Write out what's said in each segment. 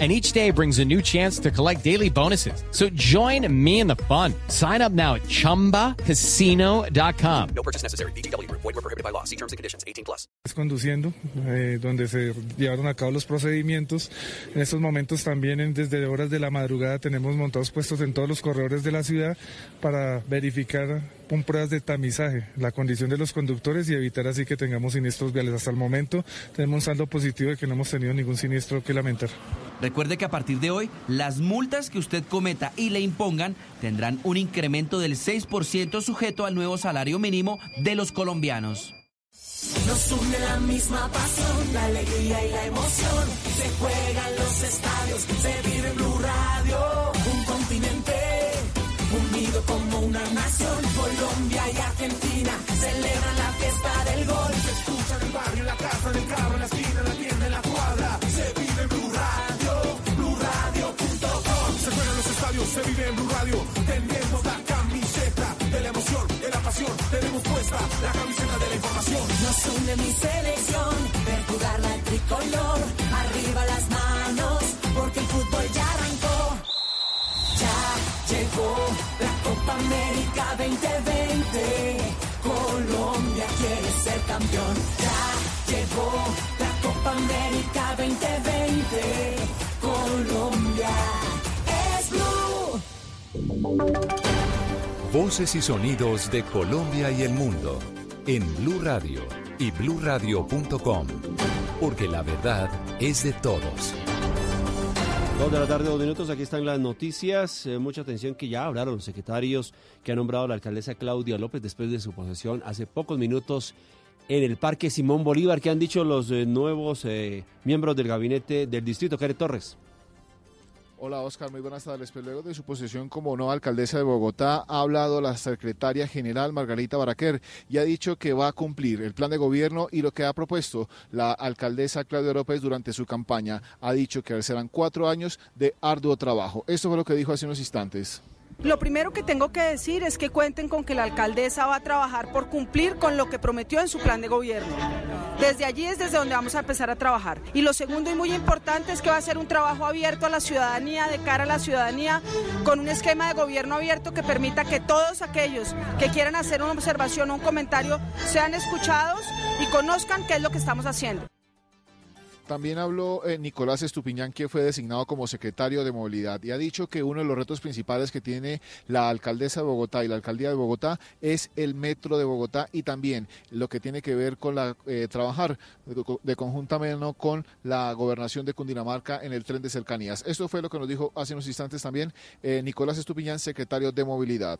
and each day brings a new chance to collect daily bonuses. So join me in the fun. Sign up now at ChumbaCasino.com. No purchase necessary. BGW. Void were prohibited by law. See terms and conditions. 18 plus. Conduciendo, eh, donde se llevaron a cabo los procedimientos. En estos momentos también en, desde horas de la madrugada tenemos montados puestos en todos los corredores de la ciudad para verificar con pruebas de tamizaje la condición de los conductores y evitar así que tengamos siniestros viales. Hasta el momento tenemos un saldo positivo de que no hemos tenido ningún siniestro que lamentar. Recuerde que a partir de hoy, las multas que usted cometa y le impongan tendrán un incremento del 6% sujeto al nuevo salario mínimo de los colombianos. Nos une la misma pasión, la alegría y la emoción. Se juegan los estadios, se vive en Blue Radio. Un continente unido como una nación. Colombia y Argentina celebran la fiesta del gol. Se escucha en el barrio, en la casa, en el carro, en la esquina, en la tienda, en la cuadra. Se vive en Blue Radio, BlueRadio.com. Se juegan los estadios, se vive en Blue Radio. Tenemos la camiseta de la emoción, de la pasión. Tenemos puesta la camiseta de la información. Nos une mi selección, ver jugar la tricolor. Arriba las manos, porque el fútbol Copa América 2020. Colombia quiere ser campeón. Ya llegó la Copa América 2020. Colombia es blue. Voces y sonidos de Colombia y el mundo en Blue Radio y bluradio.com, porque la verdad es de todos. Dos de la tarde, dos minutos. Aquí están las noticias. Eh, mucha atención que ya hablaron los secretarios que ha nombrado la alcaldesa Claudia López después de su posesión hace pocos minutos en el Parque Simón Bolívar. ¿Qué han dicho los eh, nuevos eh, miembros del gabinete del distrito? Karen Torres. Hola Oscar, muy buenas tardes. Pues luego de su posesión como nueva alcaldesa de Bogotá, ha hablado la secretaria general Margarita Baraquer y ha dicho que va a cumplir el plan de gobierno y lo que ha propuesto la alcaldesa Claudia López durante su campaña. Ha dicho que serán cuatro años de arduo trabajo. Esto fue lo que dijo hace unos instantes. Lo primero que tengo que decir es que cuenten con que la alcaldesa va a trabajar por cumplir con lo que prometió en su plan de gobierno. Desde allí es desde donde vamos a empezar a trabajar. Y lo segundo y muy importante es que va a ser un trabajo abierto a la ciudadanía, de cara a la ciudadanía, con un esquema de gobierno abierto que permita que todos aquellos que quieran hacer una observación o un comentario sean escuchados y conozcan qué es lo que estamos haciendo. También habló eh, Nicolás Estupiñán, que fue designado como secretario de movilidad, y ha dicho que uno de los retos principales que tiene la alcaldesa de Bogotá y la alcaldía de Bogotá es el metro de Bogotá y también lo que tiene que ver con la eh, trabajar de, de conjuntamente con la gobernación de Cundinamarca en el tren de cercanías. Esto fue lo que nos dijo hace unos instantes también eh, Nicolás Estupiñán, secretario de movilidad.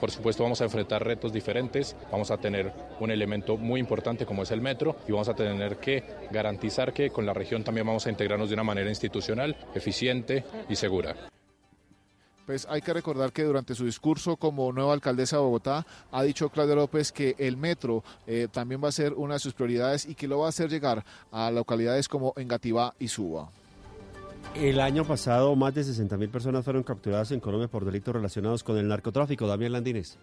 Por supuesto vamos a enfrentar retos diferentes, vamos a tener un elemento muy importante como es el metro y vamos a tener que garantizar que con la región también vamos a integrarnos de una manera institucional, eficiente y segura. Pues hay que recordar que durante su discurso como nueva alcaldesa de Bogotá ha dicho Claudia López que el metro eh, también va a ser una de sus prioridades y que lo va a hacer llegar a localidades como Engativá y Suba. El año pasado, más de 60.000 personas fueron capturadas en Colombia por delitos relacionados con el narcotráfico. Damián Landines.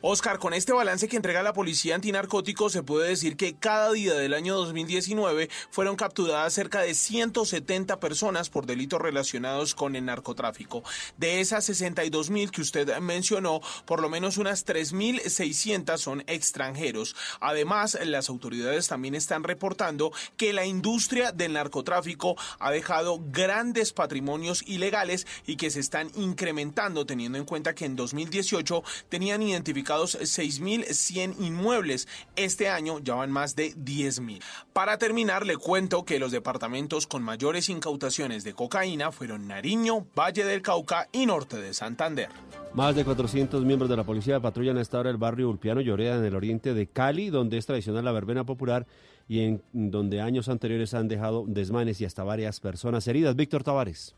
Oscar, con este balance que entrega la Policía Antinarcóticos se puede decir que cada día del año 2019 fueron capturadas cerca de 170 personas por delitos relacionados con el narcotráfico. De esas 62 mil que usted mencionó, por lo menos unas 3.600 son extranjeros. Además, las autoridades también están reportando que la industria del narcotráfico ha dejado grandes patrimonios ilegales y que se están incrementando teniendo en cuenta que en 2018 tenían identificados 6.100 inmuebles. Este año ya van más de 10.000. Para terminar, le cuento que los departamentos con mayores incautaciones de cocaína fueron Nariño, Valle del Cauca y Norte de Santander. Más de 400 miembros de la policía patrullan a esta hora el barrio Ulpiano Lloreda en el oriente de Cali, donde es tradicional la verbena popular y en donde años anteriores han dejado desmanes y hasta varias personas heridas. Víctor Tavares.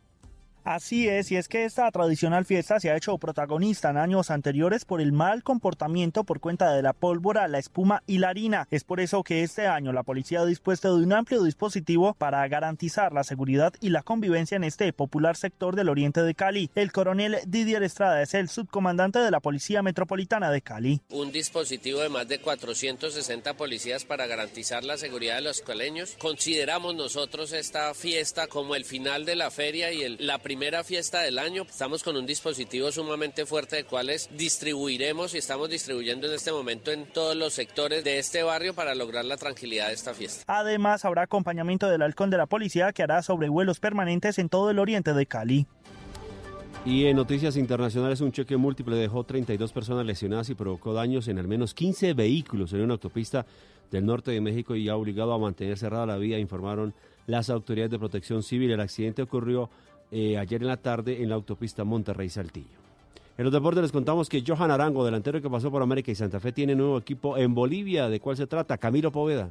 Así es, y es que esta tradicional fiesta se ha hecho protagonista en años anteriores por el mal comportamiento por cuenta de la pólvora, la espuma y la harina. Es por eso que este año la policía ha dispuesto de un amplio dispositivo para garantizar la seguridad y la convivencia en este popular sector del oriente de Cali. El coronel Didier Estrada es el subcomandante de la Policía Metropolitana de Cali. Un dispositivo de más de 460 policías para garantizar la seguridad de los caleños. Consideramos nosotros esta fiesta como el final de la feria y la primera primera fiesta del año. Estamos con un dispositivo sumamente fuerte de cuales distribuiremos y estamos distribuyendo en este momento en todos los sectores de este barrio para lograr la tranquilidad de esta fiesta. Además, habrá acompañamiento del halcón de la policía que hará sobrevuelos permanentes en todo el oriente de Cali. Y en noticias internacionales, un cheque múltiple dejó 32 personas lesionadas y provocó daños en al menos 15 vehículos en una autopista del norte de México y ha obligado a mantener cerrada la vía, informaron las autoridades de protección civil. El accidente ocurrió eh, ayer en la tarde en la autopista Monterrey-Saltillo. En los deportes les contamos que Johan Arango, delantero que pasó por América y Santa Fe, tiene nuevo equipo en Bolivia. ¿De cuál se trata? Camilo Poveda.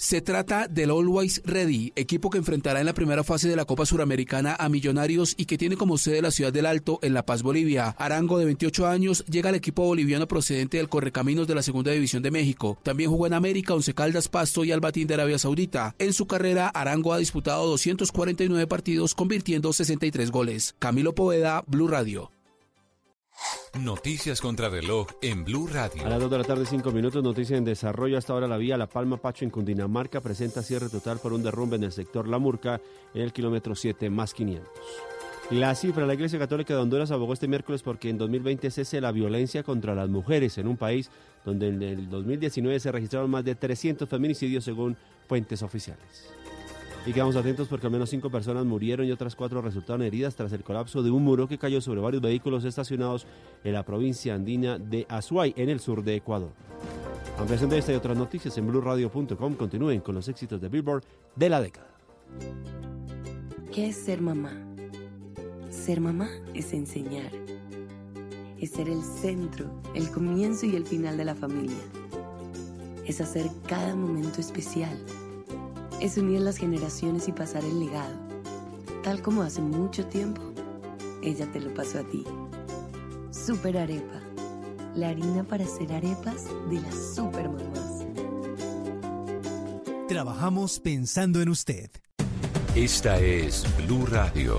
Se trata del Always Ready, equipo que enfrentará en la primera fase de la Copa Suramericana a Millonarios y que tiene como sede la ciudad del Alto en La Paz, Bolivia. Arango, de 28 años, llega al equipo boliviano procedente del Correcaminos de la Segunda División de México. También jugó en América, Once Caldas, Pasto y Albatín de Arabia Saudita. En su carrera, Arango ha disputado 249 partidos, convirtiendo 63 goles. Camilo Poveda, Blue Radio. Noticias contra reloj en Blue Radio. A las 2 de la tarde, 5 minutos, noticia en desarrollo. Hasta ahora la vía La Palma Pacho en Cundinamarca presenta cierre total por un derrumbe en el sector La Murca en el kilómetro 7 más 500. La cifra, la Iglesia Católica de Honduras abogó este miércoles porque en 2020 cese la violencia contra las mujeres en un país donde en el 2019 se registraron más de 300 feminicidios según fuentes oficiales. Y quedamos atentos porque al menos cinco personas murieron y otras cuatro resultaron heridas tras el colapso de un muro que cayó sobre varios vehículos estacionados en la provincia andina de Azuay, en el sur de Ecuador. Ampliación de esta y otras noticias en blueradio.com. Continúen con los éxitos de Billboard de la década. ¿Qué es ser mamá? Ser mamá es enseñar. Es ser el centro, el comienzo y el final de la familia. Es hacer cada momento especial es unir las generaciones y pasar el legado, tal como hace mucho tiempo ella te lo pasó a ti. Super Arepa, la harina para hacer arepas de las super mamás. Trabajamos pensando en usted. Esta es Blue Radio.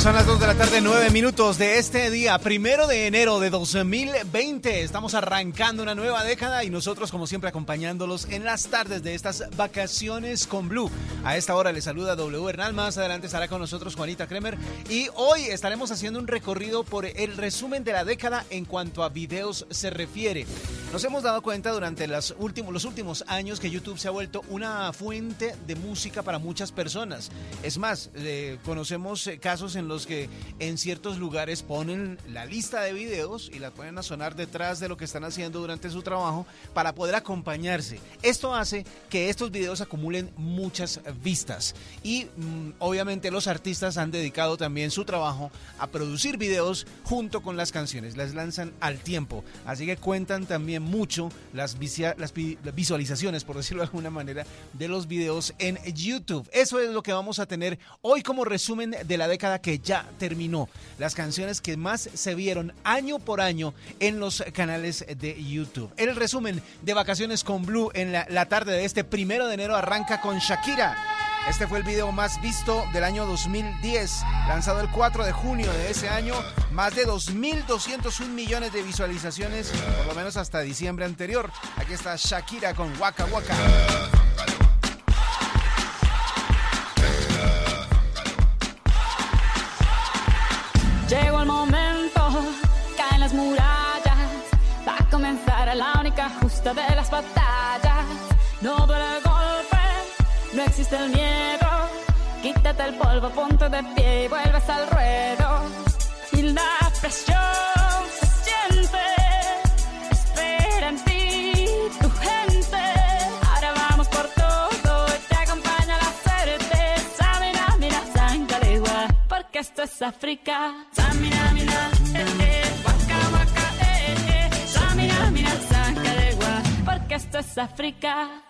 Son las 2 de la tarde, 9 minutos de este día, primero de enero de 2020. Estamos arrancando una nueva década y nosotros, como siempre, acompañándolos en las tardes de estas vacaciones con Blue. A esta hora les saluda W Hernán. Más adelante estará con nosotros Juanita Kremer. Y hoy estaremos haciendo un recorrido por el resumen de la década en cuanto a videos se refiere. Nos hemos dado cuenta durante los últimos, los últimos años que YouTube se ha vuelto una fuente de música para muchas personas. Es más, eh, conocemos eh, casos en los que en ciertos lugares ponen la lista de videos y la ponen a sonar detrás de lo que están haciendo durante su trabajo para poder acompañarse. Esto hace que estos videos acumulen muchas vistas y mm, obviamente los artistas han dedicado también su trabajo a producir videos junto con las canciones, las lanzan al tiempo, así que cuentan también mucho las, las visualizaciones, por decirlo de alguna manera, de los videos en YouTube. Eso es lo que vamos a tener hoy como resumen de la década que ya terminó. Las canciones que más se vieron año por año en los canales de YouTube. El resumen de Vacaciones con Blue en la, la tarde de este primero de enero arranca con Shakira. Este fue el video más visto del año 2010, lanzado el 4 de junio de ese año, más de 2.201 millones de visualizaciones, por lo menos hasta diciembre anterior. Aquí está Shakira con Waka Waka. Llegó el momento, caen las murallas, va a comenzar la única justa de las batallas. No duele el golpe, no existe el miedo. Quítate el polvo, ponte de pie y vuelves al ruedo. Y la presión esto es África. Samina, mira, eh, eh, waka, waka, eh, eh. Samina, mira, sangalegua, porque esto es África.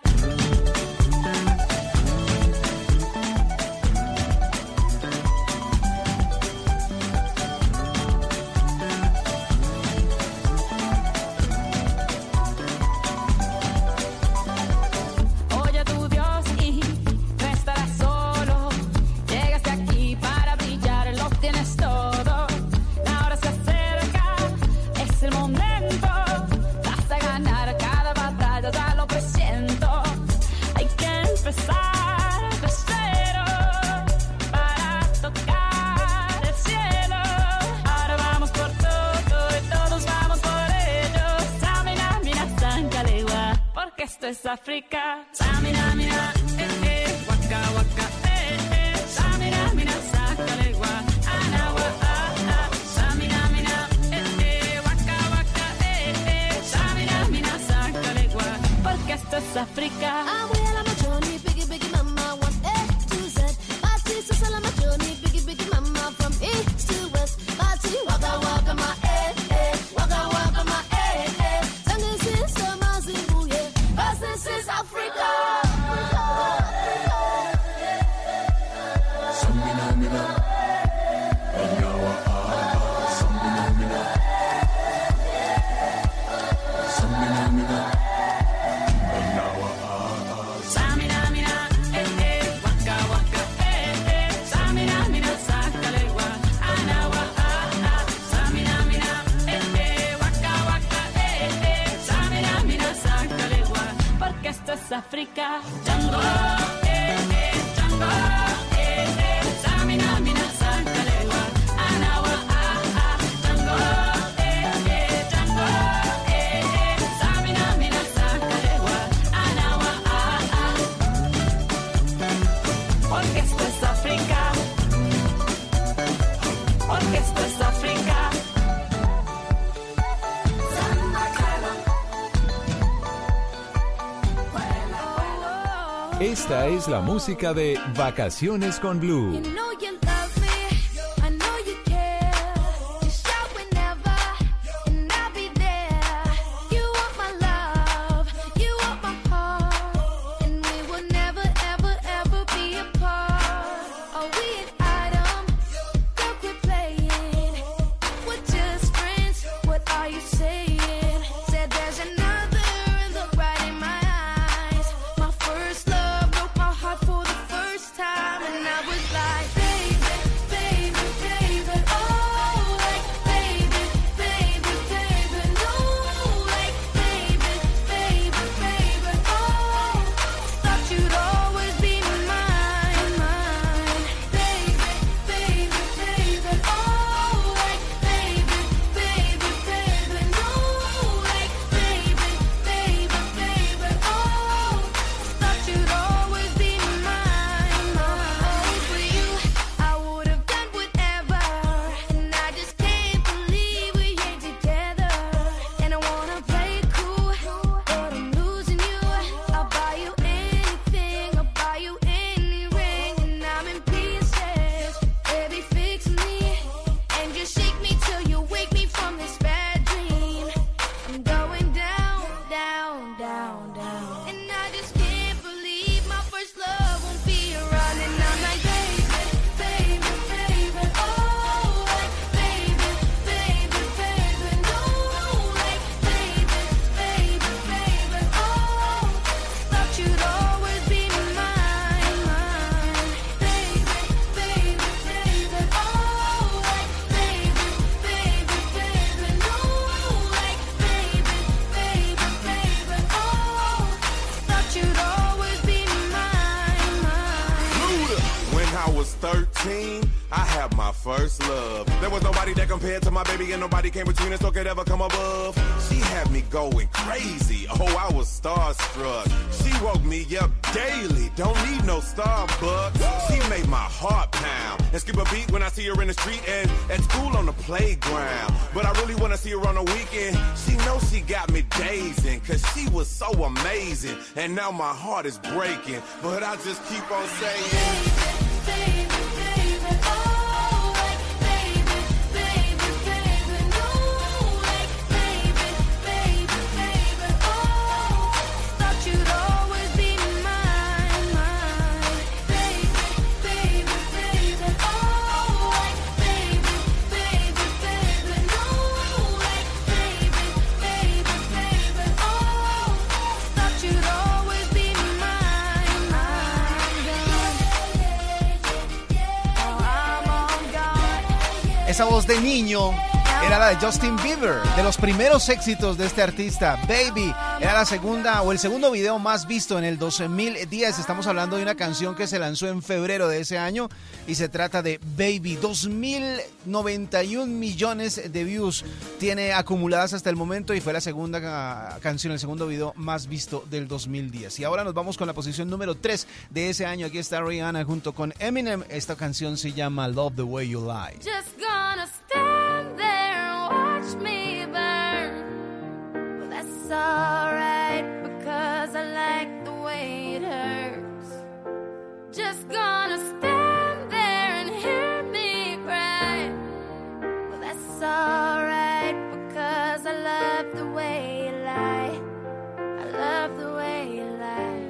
Esto es África. Samina, mira, eh, eh, waka, waka, eh, eh. Samina, mira, sangalegua, anawa, ah, ah. Samina, mira, eh, eh, waka, waka, eh, eh. Samina, mira, sangalegua, porque esto es África. Samina, es la música de Vacaciones con Blue. is breaking, but I just keep on saying. primeros éxitos de este artista, Baby. Era la segunda o el segundo video más visto en el 2010. Estamos hablando de una canción que se lanzó en febrero de ese año y se trata de Baby. 2.091 millones de views tiene acumuladas hasta el momento y fue la segunda ah, canción, el segundo video más visto del 2010. Y ahora nos vamos con la posición número 3 de ese año. Aquí está Rihanna junto con Eminem. Esta canción se llama Love the Way You Lie. alright because I like the way it hurts. Just gonna stand there and hear me cry. Well, that's alright because I love the way you lie. I love the way you lie.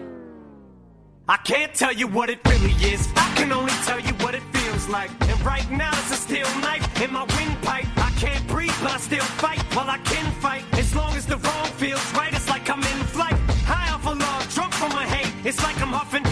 I can't tell you what it really is, I can only tell you what it feels like. And right now, it's a steel knife in my windpipe can't breathe, but I still fight. Well, I can fight as long as the wrong feels right. It's like I'm in flight, high off a log, drunk from my hate. It's like I'm huffing.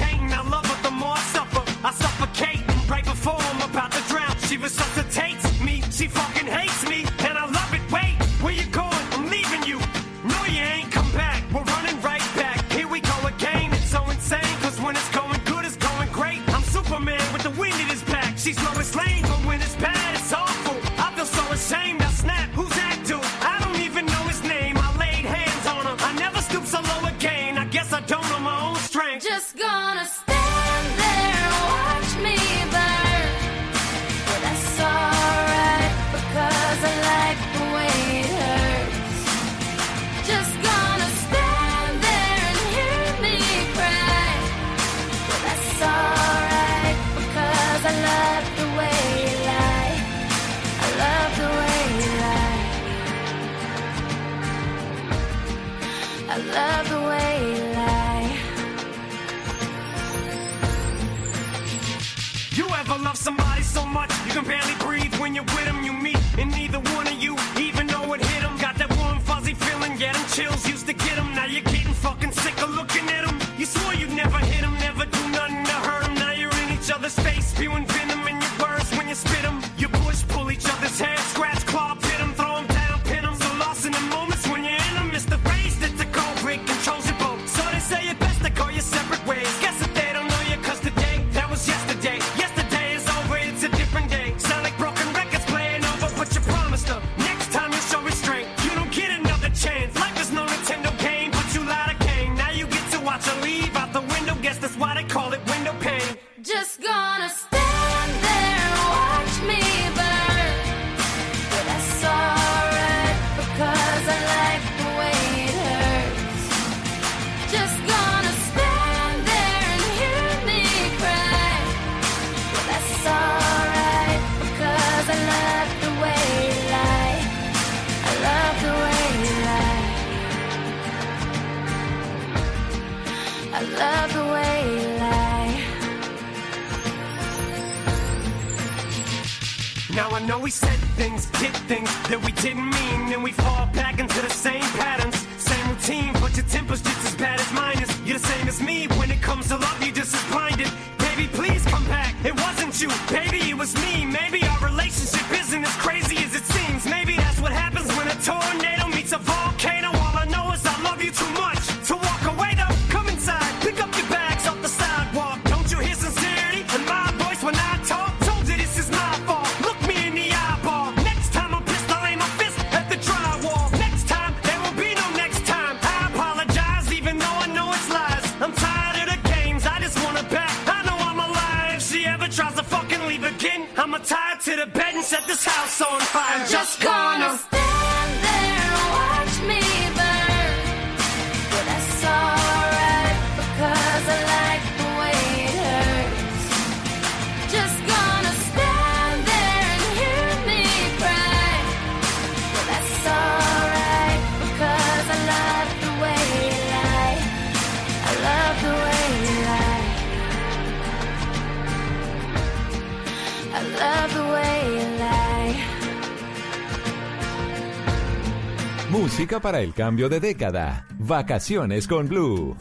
Música para el cambio de década. Vacaciones con Blue.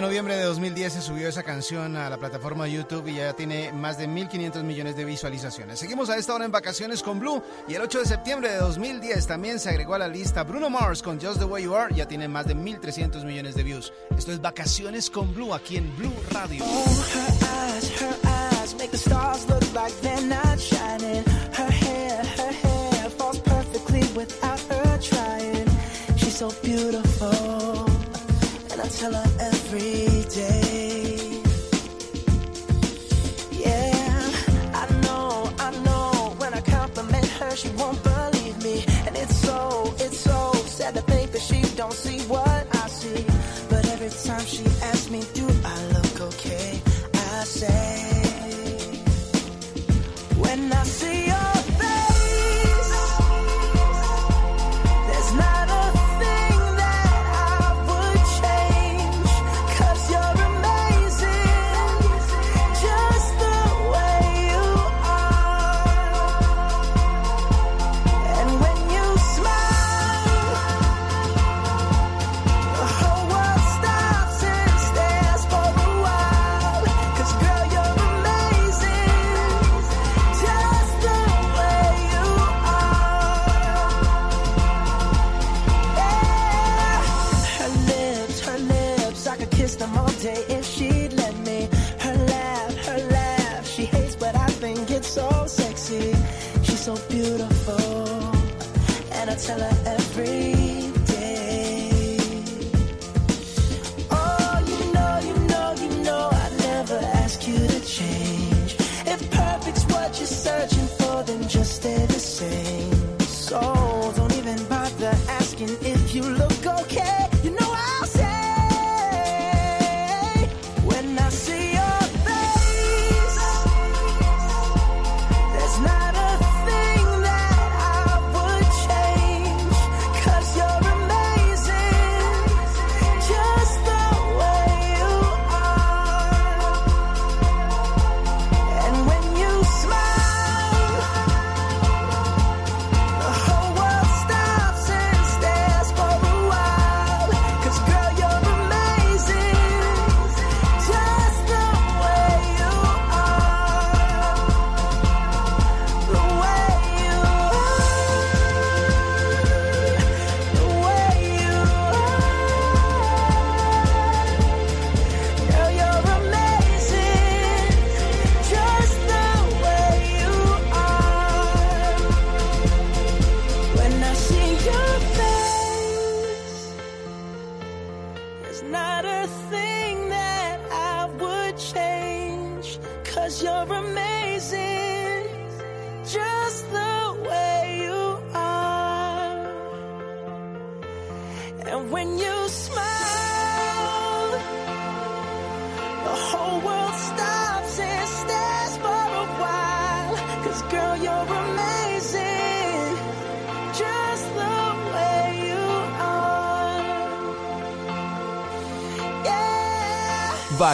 de noviembre de 2010 se subió esa canción a la plataforma YouTube y ya tiene más de 1.500 millones de visualizaciones. Seguimos a esta hora en vacaciones con Blue y el 8 de septiembre de 2010 también se agregó a la lista Bruno Mars con Just the Way You Are, ya tiene más de 1.300 millones de views. Esto es Vacaciones con Blue aquí en Blue Radio. me, and it's so, it's so.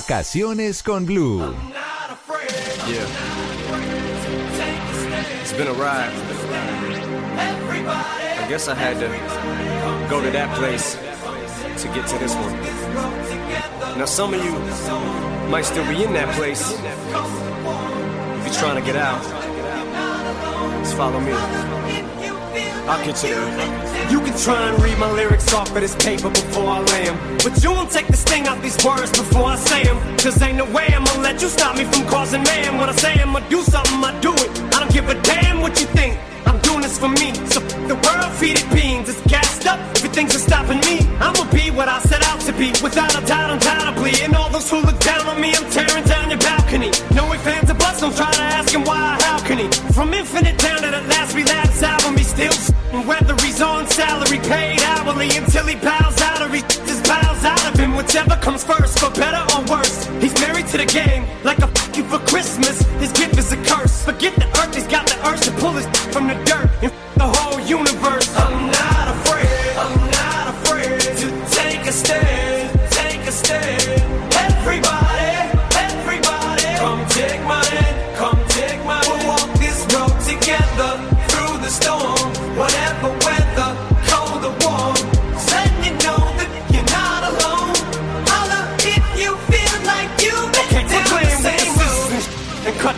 Vacaciones con Blue. Yeah. It's been a ride. I guess I had to go to that place to get to this one. Now, some of you might still be in that place. If you're trying to get out, just follow me. I'll get you. You can try and read my lyrics off of this paper before I lay 'em. But you won't take the sting out these words before I say 'em. Cause ain't no way I'ma let you stop me from causing man. When I say I'ma do something, I do it. I don't give a damn what you think. I'm doing this for me. So the world feed it beans. It's gassed up. Everything's just stopping me. I'ma be what I set out to be. Without a doubt, undoubtedly. And all those who look down on me, I'm tearing down your balcony. No fans of bust, don't try to ask him why, how can he? From infinite down to the last relapse album, he still whether he's on salary, paid hourly, until he bows out or he just bows out of him. Whichever comes first, for better or worse. He's married to the game,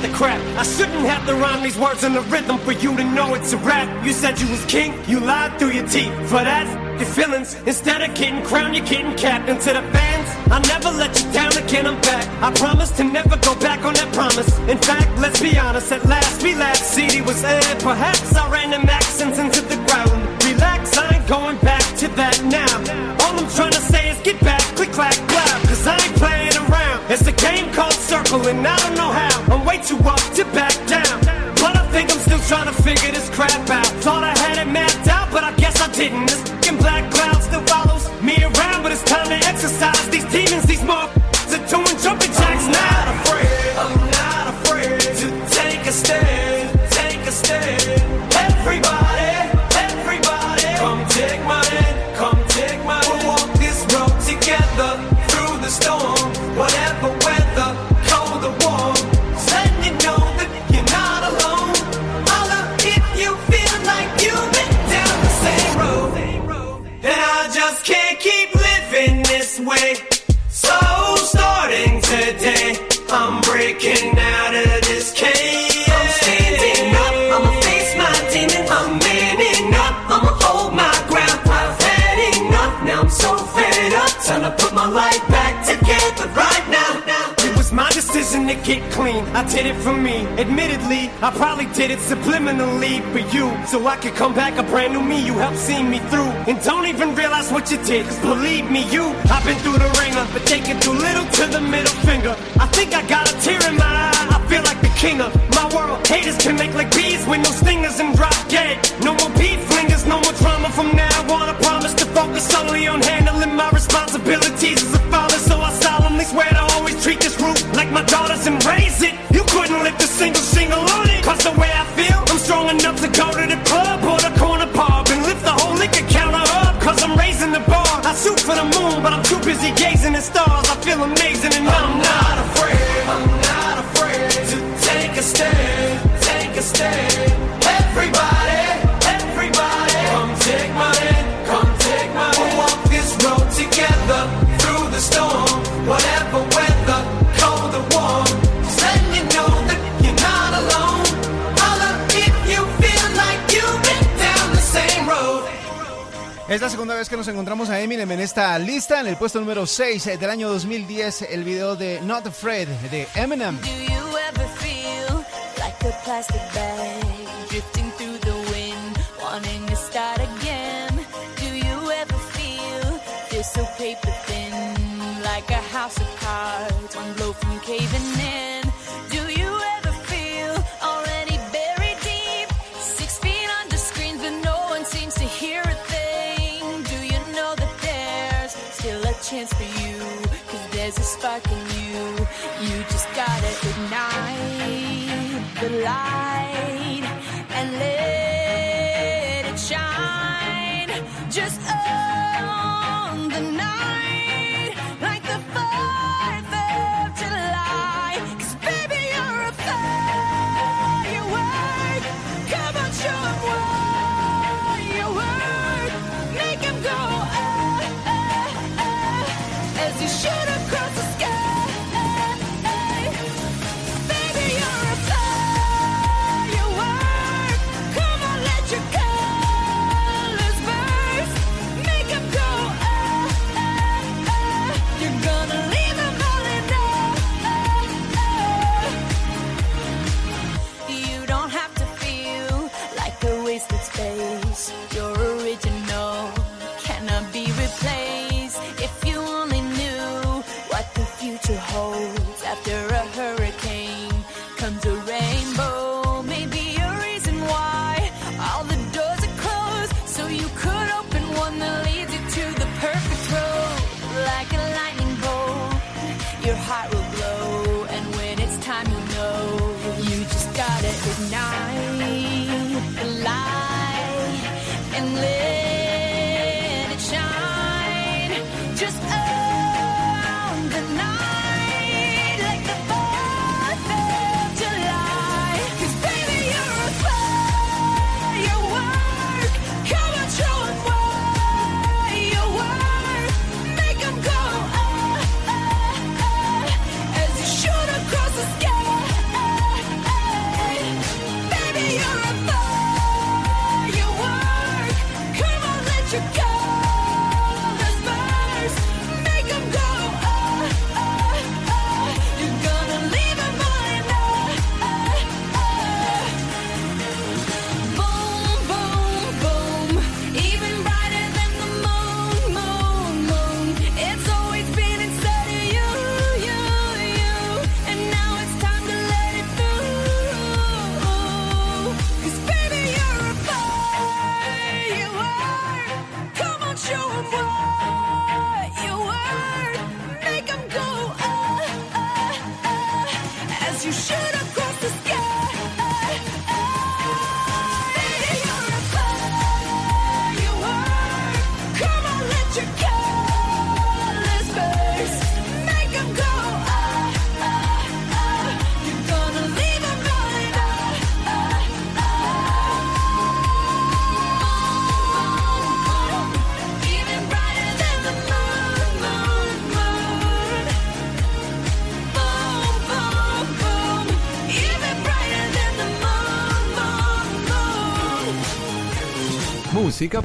the crap. I shouldn't have to rhyme these words in the rhythm for you to know it's a rap. You said you was king, you lied through your teeth. For that, your feelings. Instead of getting crowned, you're getting capped. And to the fans, I'll never let you down again, I'm back. I promise to never go back on that promise. In fact, let's be honest, at last we laughed. CD was aired, perhaps I ran them accents into the ground. Relax, I ain't going back to that now. All I'm trying to say is get back, click, clack, clap. Cause I ain't playing around. It's a game called Circle, and I don't know how. I'm way too up to back down. But I think I'm still trying to figure this crap out. Thought I had it mapped out, but I guess I didn't. This fucking black cloud still follows me around, but it's time to exercise these demons, these motherfuckers So starting today, I'm breaking out of this cage. I'm standing up, I'ma face my demon. I'm manning up, I'ma hold my ground. I've had enough, now I'm so fed up. Time to put my life back decision to get clean. I did it for me. Admittedly, I probably did it subliminally for you. So I could come back a brand new me. You helped see me through. And don't even realize what you did. Cause believe me, you, I've been through the ringer. But taking too little to the middle finger. I think I got a tear in my eye. I feel like the king of my world. Haters can make like bees with no stingers and drop dead. No more beef flingers, no more drama from now on. I promise to focus solely on handling my responsibilities as a father. So I solemnly swear to treat this roof like my daughters and raise it. You couldn't lift a single single on it. Cause the way I feel, I'm strong enough to go to the club or the corner pub and lift the whole liquor counter up. Cause I'm raising the bar. I shoot for the moon, but I'm too busy gazing at stars. I feel amazing and I'm not afraid. I'm not afraid to take a stand. Take a stand. Es la segunda vez que nos encontramos a Eminem en esta lista, en el puesto número 6 del año 2010, el video de Not Afraid de Eminem. Do you ever feel alive.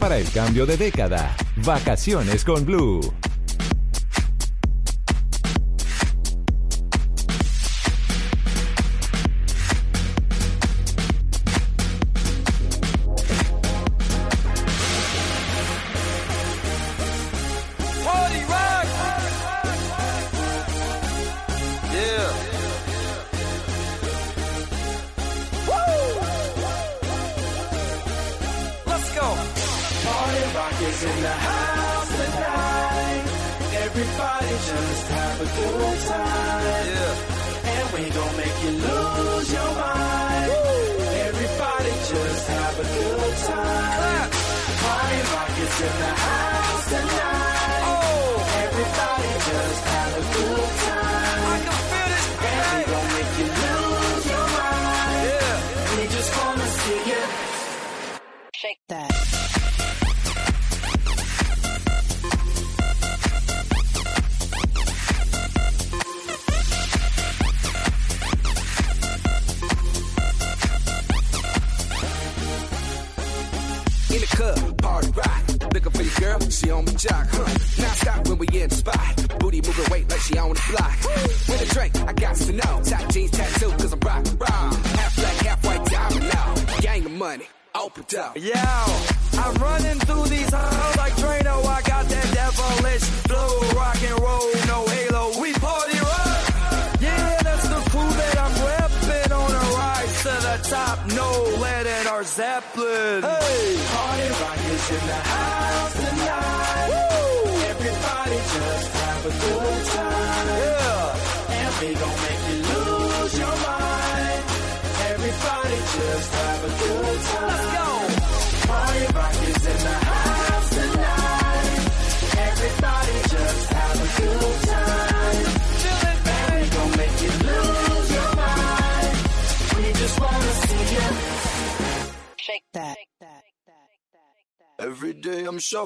Para el cambio de década. Vacaciones con Blue.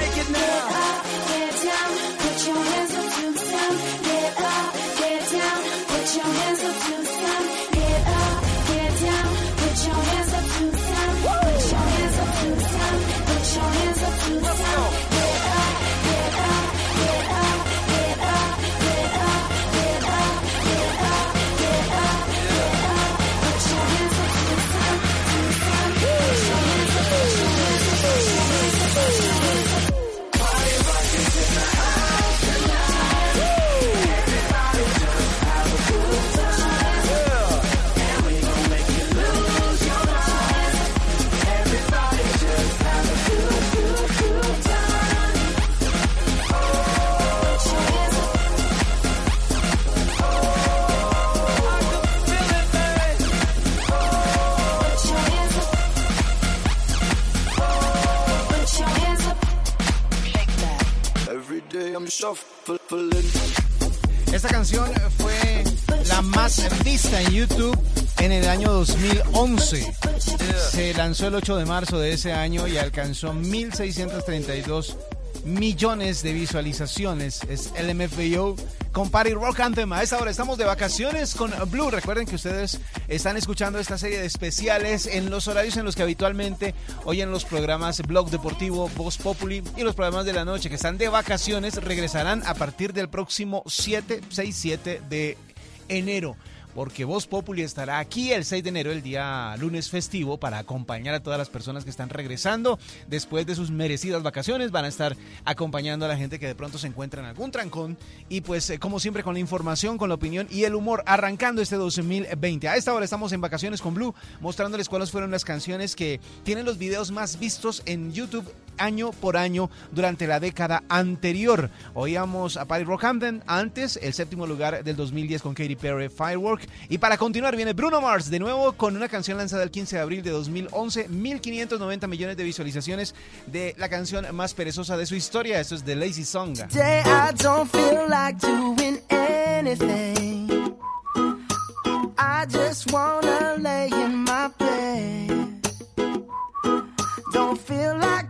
Naked now. Get down, put your hands Esta canción fue la más vista en YouTube en el año 2011. Se lanzó el 8 de marzo de ese año y alcanzó 1.632 millones de visualizaciones. Es LMFAO con Party Rock Anthem. A esta hora estamos de vacaciones con Blue. Recuerden que ustedes están escuchando esta serie de especiales en los horarios en los que habitualmente oyen los programas Blog Deportivo, Voz Populi y los programas de la noche que están de vacaciones regresarán a partir del próximo 7, 6, 7 de enero porque Voz Populi estará aquí el 6 de enero, el día lunes festivo, para acompañar a todas las personas que están regresando después de sus merecidas vacaciones. Van a estar acompañando a la gente que de pronto se encuentra en algún trancón. Y pues, eh, como siempre, con la información, con la opinión y el humor, arrancando este 2020. A esta hora estamos en vacaciones con Blue, mostrándoles cuáles fueron las canciones que tienen los videos más vistos en YouTube año por año durante la década anterior. Oíamos a Party Rockhampton antes, el séptimo lugar del 2010 con Katy Perry Firework. Y para continuar viene Bruno Mars de nuevo con una canción lanzada el 15 de abril de 2011, 1590 millones de visualizaciones de la canción más perezosa de su historia. Esto es The Lazy Song. Today I don't feel like doing anything. I just wanna lay in my bed. Don't feel like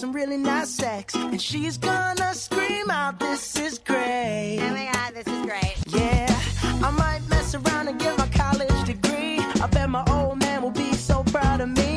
some really nice sex, and she's gonna scream out, "This is great!" Oh my god, this is great. Yeah, I might mess around and get my college degree. I bet my old man will be so proud of me.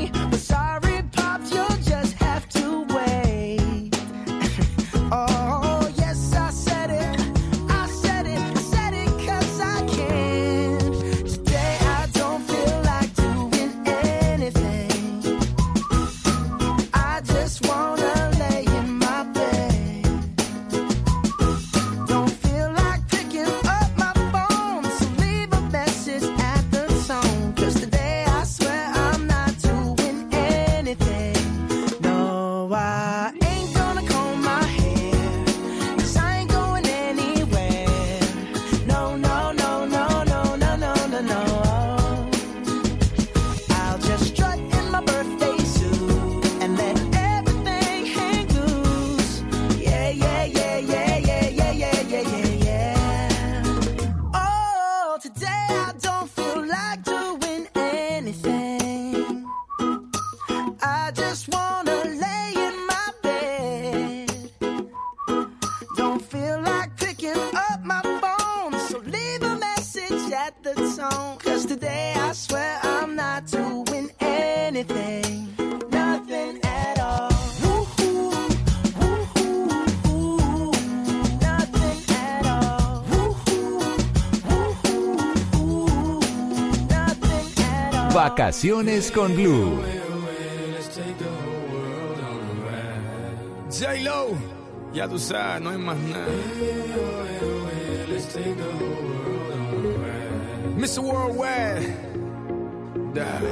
Vacaciones con Blue. J-Lo, ya tú sabes, no hay más nada. Mr. Worldwide, dale,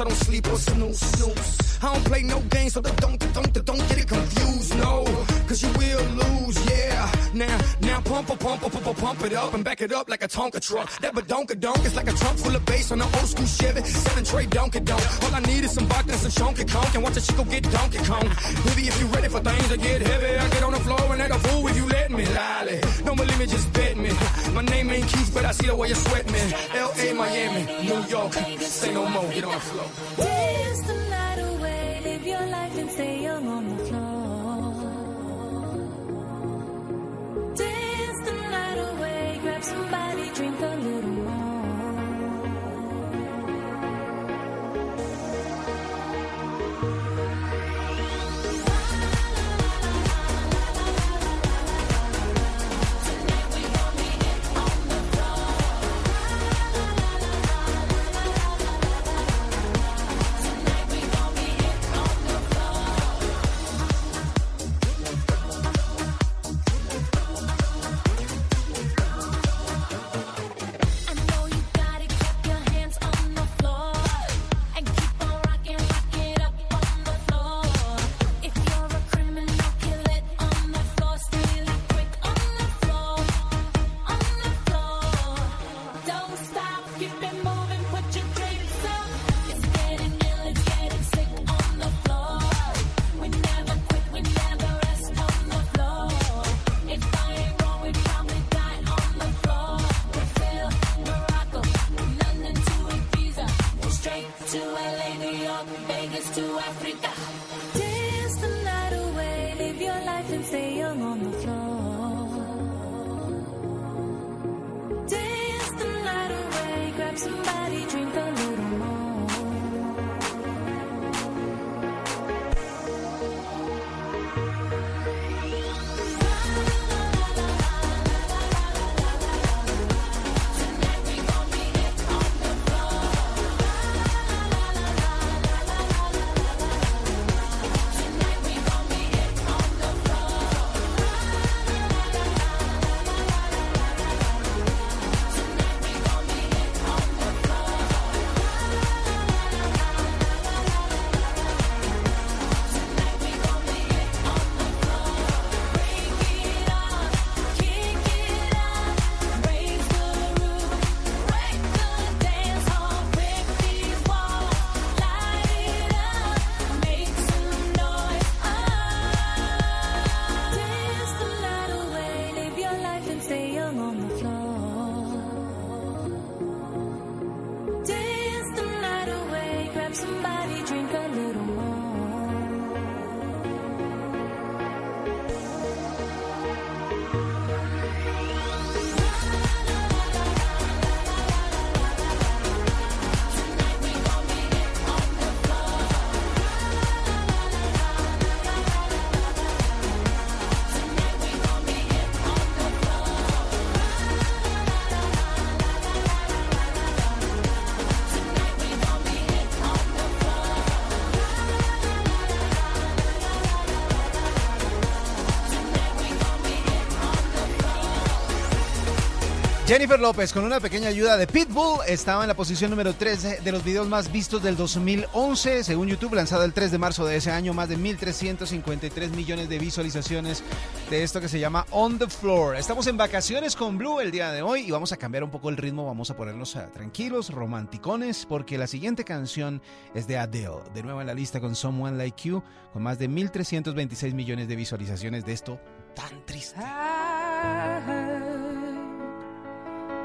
I don't sleep or snooze, snooze. I don't play no games, so don't, don't, don't, get it confused, no. Cause you will lose, yeah. Now, now pump, pump, pump, pump, pump, pump it up and back it up like a Tonka truck. That badonka donk is like a trunk full of bass on an old school Chevy. Seven tray donkey donk. All I need is some vodka and some chunky conk and watch a chico get donkey kong. Baby, if you ready for things to get heavy, I get on the floor and act a fool if you let me. Lolly, don't believe me, just bet me. My name ain't Keith, but I see the way you sweat me. L.A., Miami, New York, say no more, get on the floor. Jennifer López, con una pequeña ayuda de Pitbull, estaba en la posición número 3 de los videos más vistos del 2011, según YouTube, lanzado el 3 de marzo de ese año, más de 1.353 millones de visualizaciones de esto que se llama On the Floor. Estamos en vacaciones con Blue el día de hoy y vamos a cambiar un poco el ritmo, vamos a ponernos ah, tranquilos, romanticones, porque la siguiente canción es de Adele, de nuevo en la lista con Someone Like You, con más de 1.326 millones de visualizaciones de esto tan triste.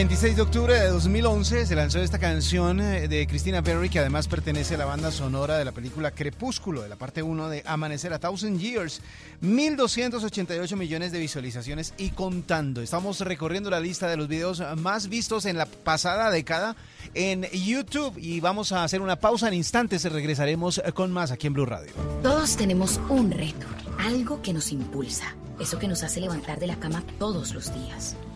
26 de octubre de 2011 se lanzó esta canción eh, de Christina Perry que además pertenece a la banda sonora de la película Crepúsculo, de la parte 1 de Amanecer a Thousand Years. 1.288 millones de visualizaciones y contando. Estamos recorriendo la lista de los videos más vistos en la pasada década en YouTube y vamos a hacer una pausa en instantes. Regresaremos con más aquí en Blue Radio. Todos tenemos un reto, algo que nos impulsa, eso que nos hace levantar de la cama todos los días,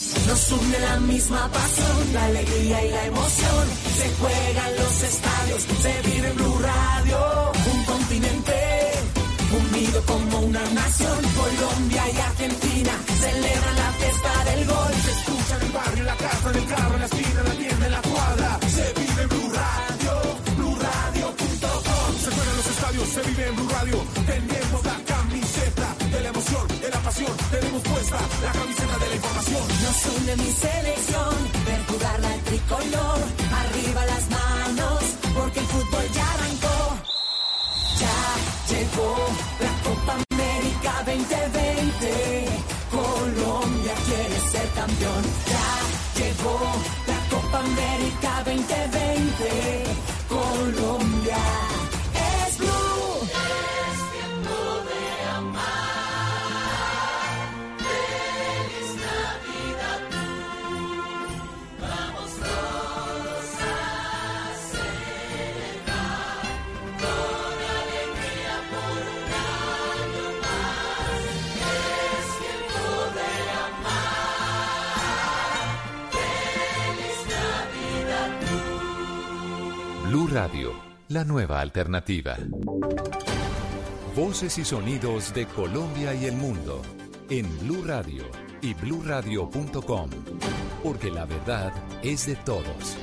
Nos une la misma pasión, la alegría y la emoción. Se juegan los estadios, se vive en Blue Radio. Un continente unido como una nación. Colombia y Argentina celebran la fiesta del gol. Se escucha en el barrio, en la casa, en el carro, en la esquina, en la tienda, en la cuadra. Se vive en Blue Radio, BlueRadio.com. Se juegan los estadios, se vive en Blue Radio. La camiseta de la información. Nos une mi selección, ver jugar la tricolor. Arriba las manos, porque el fútbol ya arrancó. Ya llegó la Copa América 2020. Colombia quiere ser campeón. Ya llegó la Copa América 2020. La nueva alternativa. Voces y sonidos de Colombia y el mundo en Blue Radio y bluradio.com, porque la verdad es de todos.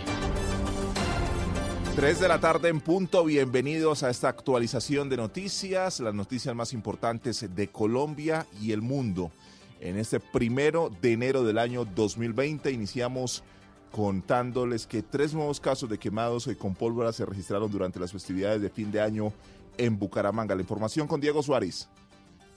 3 de la tarde en punto, bienvenidos a esta actualización de noticias, las noticias más importantes de Colombia y el mundo. En este primero de enero del año 2020 iniciamos contándoles que tres nuevos casos de quemados con pólvora se registraron durante las festividades de fin de año en Bucaramanga. La información con Diego Suárez.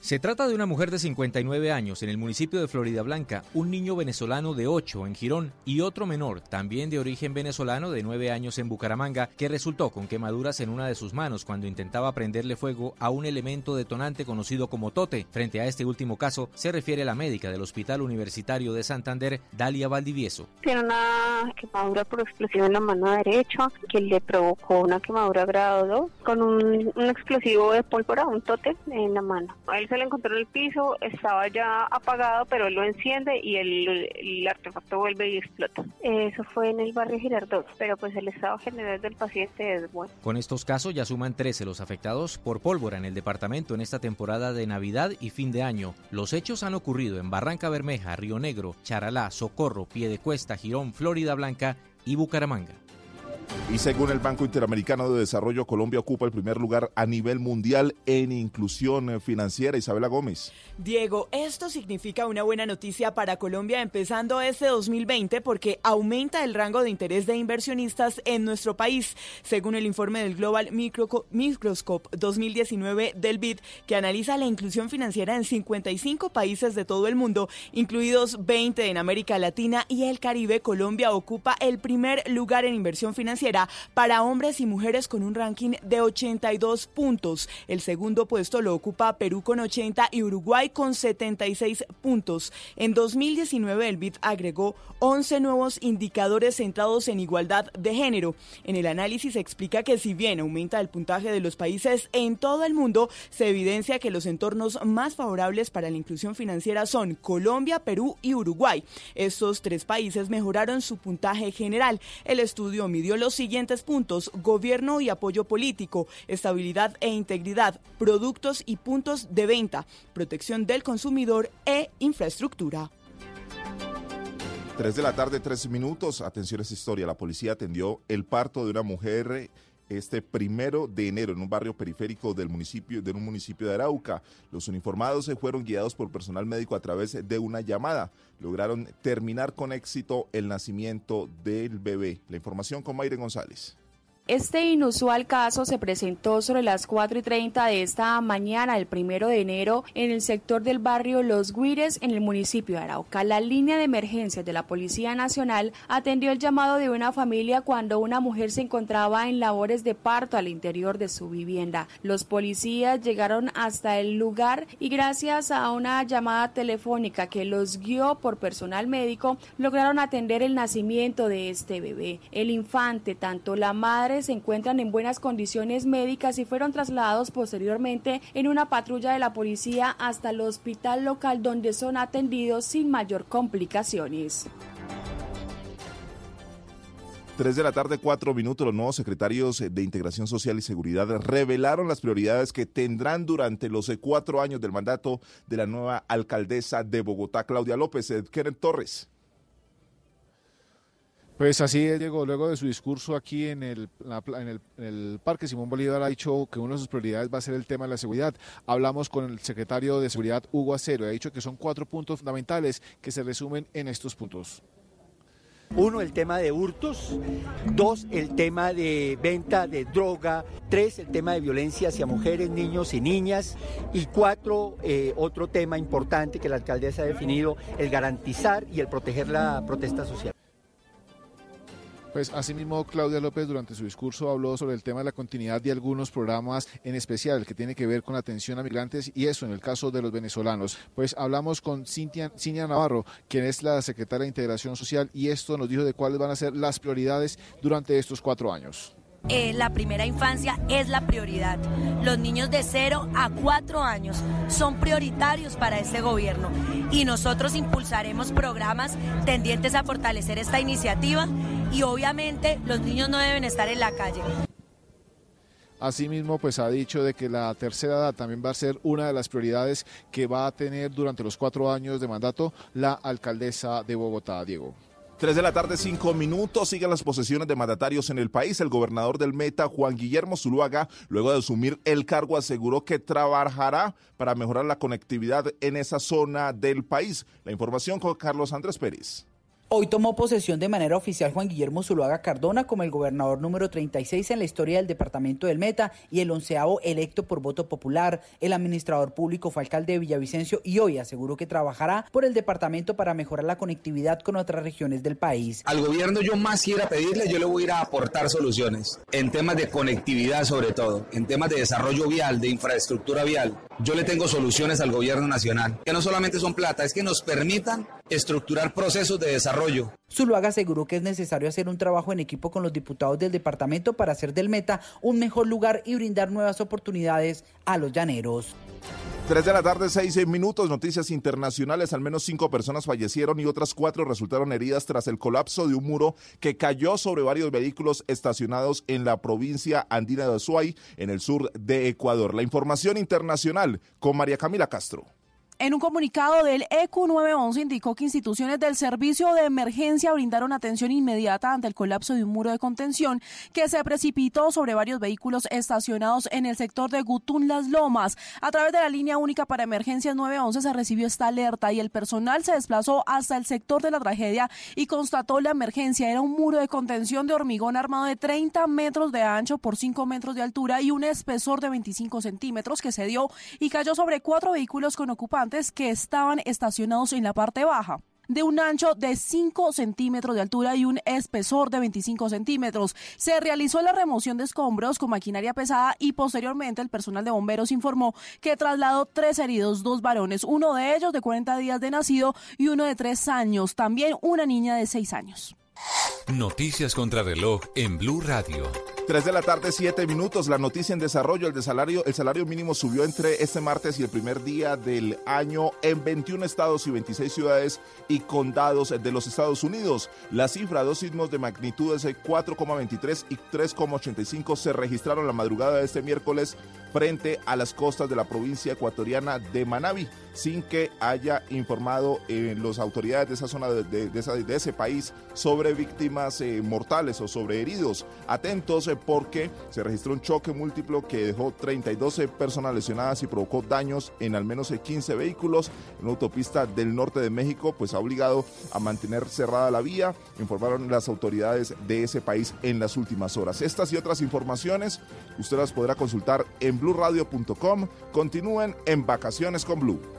Se trata de una mujer de 59 años en el municipio de Florida Blanca, un niño venezolano de 8 en Girón y otro menor, también de origen venezolano de 9 años en Bucaramanga, que resultó con quemaduras en una de sus manos cuando intentaba prenderle fuego a un elemento detonante conocido como tote. Frente a este último caso, se refiere la médica del Hospital Universitario de Santander, Dalia Valdivieso. Tiene una quemadura por explosivo en la mano derecha que le provocó una quemadura grado 2 con un, explosivo de pólvora, un tote en la mano. Se le encontró en el piso, estaba ya apagado, pero él lo enciende y el, el artefacto vuelve y explota. Eso fue en el barrio Girardot, pero pues el estado general del paciente es bueno. Con estos casos ya suman 13 los afectados por pólvora en el departamento en esta temporada de Navidad y fin de año. Los hechos han ocurrido en Barranca Bermeja, Río Negro, Charalá, Socorro, Piedecuesta, Girón, Florida Blanca y Bucaramanga. Y según el Banco Interamericano de Desarrollo, Colombia ocupa el primer lugar a nivel mundial en inclusión eh, financiera. Isabela Gómez. Diego, esto significa una buena noticia para Colombia empezando este 2020 porque aumenta el rango de interés de inversionistas en nuestro país, según el informe del Global Micro- Microscope 2019 del BID, que analiza la inclusión financiera en 55 países de todo el mundo, incluidos 20 en América Latina y el Caribe. Colombia ocupa el primer lugar en inversión financiera para hombres y mujeres con un ranking de 82 puntos. El segundo puesto lo ocupa Perú con 80 y Uruguay con 76 puntos. En 2019 el BID agregó 11 nuevos indicadores centrados en igualdad de género. En el análisis se explica que si bien aumenta el puntaje de los países en todo el mundo, se evidencia que los entornos más favorables para la inclusión financiera son Colombia, Perú y Uruguay. Estos tres países mejoraron su puntaje general. El estudio midió los siguientes puntos, gobierno y apoyo político, estabilidad e integridad, productos y puntos de venta, protección del consumidor e infraestructura. 3 de la tarde, 3 minutos. Atención historia. La policía atendió el parto de una mujer este primero de enero en un barrio periférico del municipio, de un municipio de Arauca. Los uniformados se fueron guiados por personal médico a través de una llamada. Lograron terminar con éxito el nacimiento del bebé. La información con Mayre González. Este inusual caso se presentó sobre las 4 y 30 de esta mañana, el primero de enero, en el sector del barrio Los Guires, en el municipio de Arauca. La línea de emergencias de la Policía Nacional atendió el llamado de una familia cuando una mujer se encontraba en labores de parto al interior de su vivienda. Los policías llegaron hasta el lugar y gracias a una llamada telefónica que los guió por personal médico, lograron atender el nacimiento de este bebé. El infante, tanto la madre se encuentran en buenas condiciones médicas y fueron trasladados posteriormente en una patrulla de la policía hasta el hospital local donde son atendidos sin mayor complicaciones. 3 de la tarde, 4 minutos, los nuevos secretarios de Integración Social y Seguridad revelaron las prioridades que tendrán durante los cuatro años del mandato de la nueva alcaldesa de Bogotá, Claudia López. Keren Torres. Pues así llegó luego de su discurso aquí en el, la- en, el, en el Parque Simón Bolívar ha dicho que una de sus prioridades va a ser el tema de la seguridad. Hablamos con el secretario de Seguridad Hugo Acero y ha dicho que son cuatro puntos fundamentales que se resumen en estos puntos. Uno, el tema de hurtos. Dos, el tema de venta de droga. Tres, el tema de violencia hacia mujeres, niños y niñas. Y cuatro, eh, otro tema importante que la alcaldesa ha definido, el garantizar y el proteger la protesta social. Pues asimismo, Claudia López durante su discurso habló sobre el tema de la continuidad de algunos programas, en especial el que tiene que ver con atención a migrantes y eso en el caso de los venezolanos. Pues hablamos con Cintia, Navarro, quien es la secretaria de Integración Social, y esto nos dijo de cuáles van a ser las prioridades durante estos cuatro años. Eh, la primera infancia es la prioridad. Los niños de 0 a 4 años son prioritarios para este gobierno y nosotros impulsaremos programas tendientes a fortalecer esta iniciativa y obviamente los niños no deben estar en la calle. Asimismo, pues ha dicho de que la tercera edad también va a ser una de las prioridades que va a tener durante los cuatro años de mandato la alcaldesa de Bogotá, Diego. 3 de la tarde, 5 minutos. Siguen las posesiones de mandatarios en el país. El gobernador del Meta, Juan Guillermo Zuluaga, luego de asumir el cargo, aseguró que trabajará para mejorar la conectividad en esa zona del país. La información con Carlos Andrés Pérez. Hoy tomó posesión de manera oficial Juan Guillermo Zuluaga Cardona como el gobernador número 36 en la historia del departamento del Meta y el onceavo electo por voto popular. El administrador público fue alcalde de Villavicencio y hoy aseguró que trabajará por el departamento para mejorar la conectividad con otras regiones del país. Al gobierno yo más quiera pedirle, yo le voy a ir a aportar soluciones en temas de conectividad sobre todo, en temas de desarrollo vial, de infraestructura vial. Yo le tengo soluciones al gobierno nacional, que no solamente son plata, es que nos permitan estructurar procesos de desarrollo. Zuluaga aseguró que es necesario hacer un trabajo en equipo con los diputados del departamento para hacer del Meta un mejor lugar y brindar nuevas oportunidades a los llaneros. 3 de la tarde, 6 minutos. Noticias internacionales. Al menos cinco personas fallecieron y otras cuatro resultaron heridas tras el colapso de un muro que cayó sobre varios vehículos estacionados en la provincia andina de Azuay, en el sur de Ecuador. La información internacional con María Camila Castro. En un comunicado del E EQ 911 indicó que instituciones del servicio de emergencia brindaron atención inmediata ante el colapso de un muro de contención que se precipitó sobre varios vehículos estacionados en el sector de Gutún Las Lomas. A través de la línea única para emergencias 911 se recibió esta alerta y el personal se desplazó hasta el sector de la tragedia y constató la emergencia. Era un muro de contención de hormigón armado de 30 metros de ancho por 5 metros de altura y un espesor de 25 centímetros que se dio y cayó sobre cuatro vehículos con ocupantes que estaban estacionados en la parte baja de un ancho de 5 centímetros de altura y un espesor de 25 centímetros. Se realizó la remoción de escombros con maquinaria pesada y posteriormente el personal de bomberos informó que trasladó tres heridos, dos varones, uno de ellos de 40 días de nacido y uno de 3 años, también una niña de 6 años. Noticias contra reloj en Blue Radio. 3 de la tarde, 7 minutos. La noticia en desarrollo. El, de salario, el salario mínimo subió entre este martes y el primer día del año en 21 estados y 26 ciudades y condados de los Estados Unidos. La cifra, dos sismos de magnitudes de 4,23 y 3,85 se registraron la madrugada de este miércoles frente a las costas de la provincia ecuatoriana de Manabí, sin que haya informado eh, las autoridades de esa zona de, ese país sobre víctimas eh, mortales o sobre heridos. Atentos eh, porque se registró un choque múltiplo que dejó 32 personas lesionadas y provocó daños en al menos eh, 15 vehículos. En la autopista del norte de México, pues ha obligado a mantener cerrada la vía, informaron las autoridades de ese país en las últimas horas. Estas y otras informaciones usted las podrá consultar en blurradio.com. Continúen en vacaciones con Blue.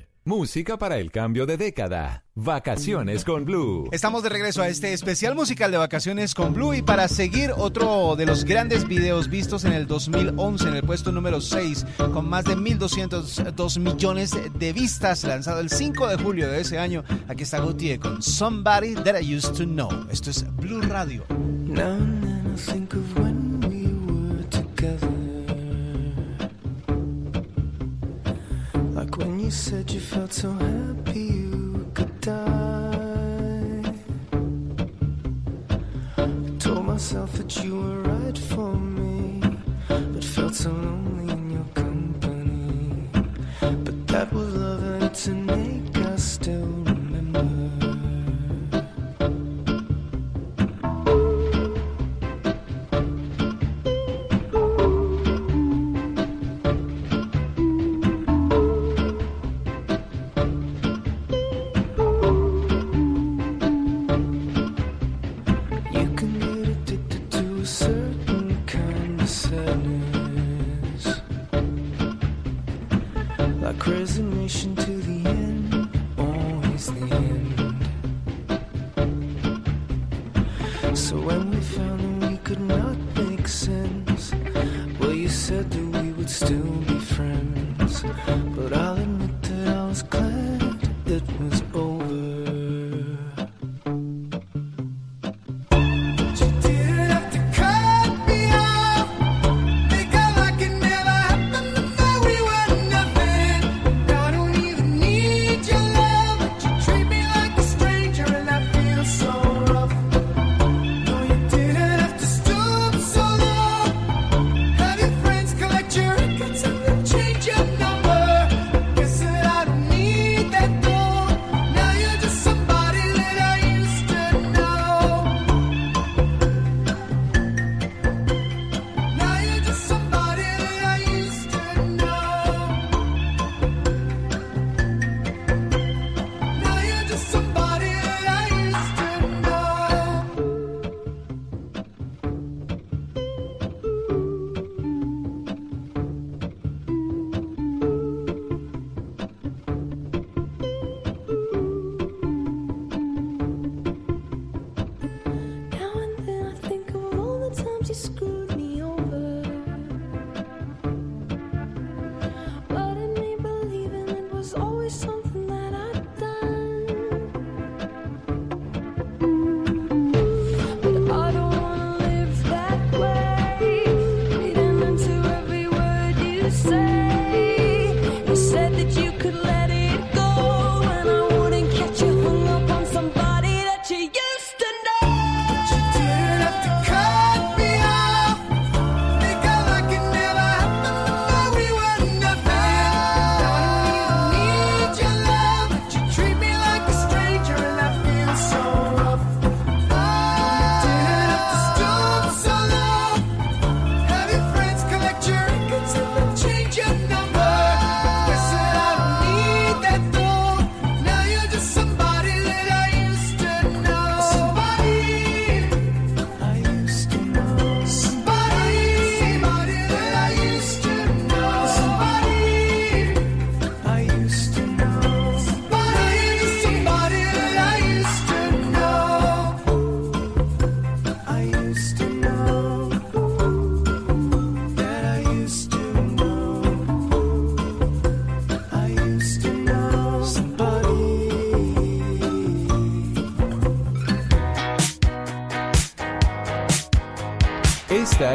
Música para el cambio de década. Vacaciones con Blue. Estamos de regreso a este especial musical de vacaciones con Blue y para seguir otro de los grandes videos vistos en el 2011 en el puesto número 6 con más de 1.202 millones de vistas lanzado el 5 de julio de ese año. Aquí está Gautier con Somebody That I Used to Know. Esto es Blue Radio. Now and then I think of when we were together. When you said you felt so happy you could die. I told myself that you were right for me, but felt so lonely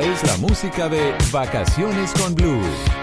Es la música de Vacaciones con Blues.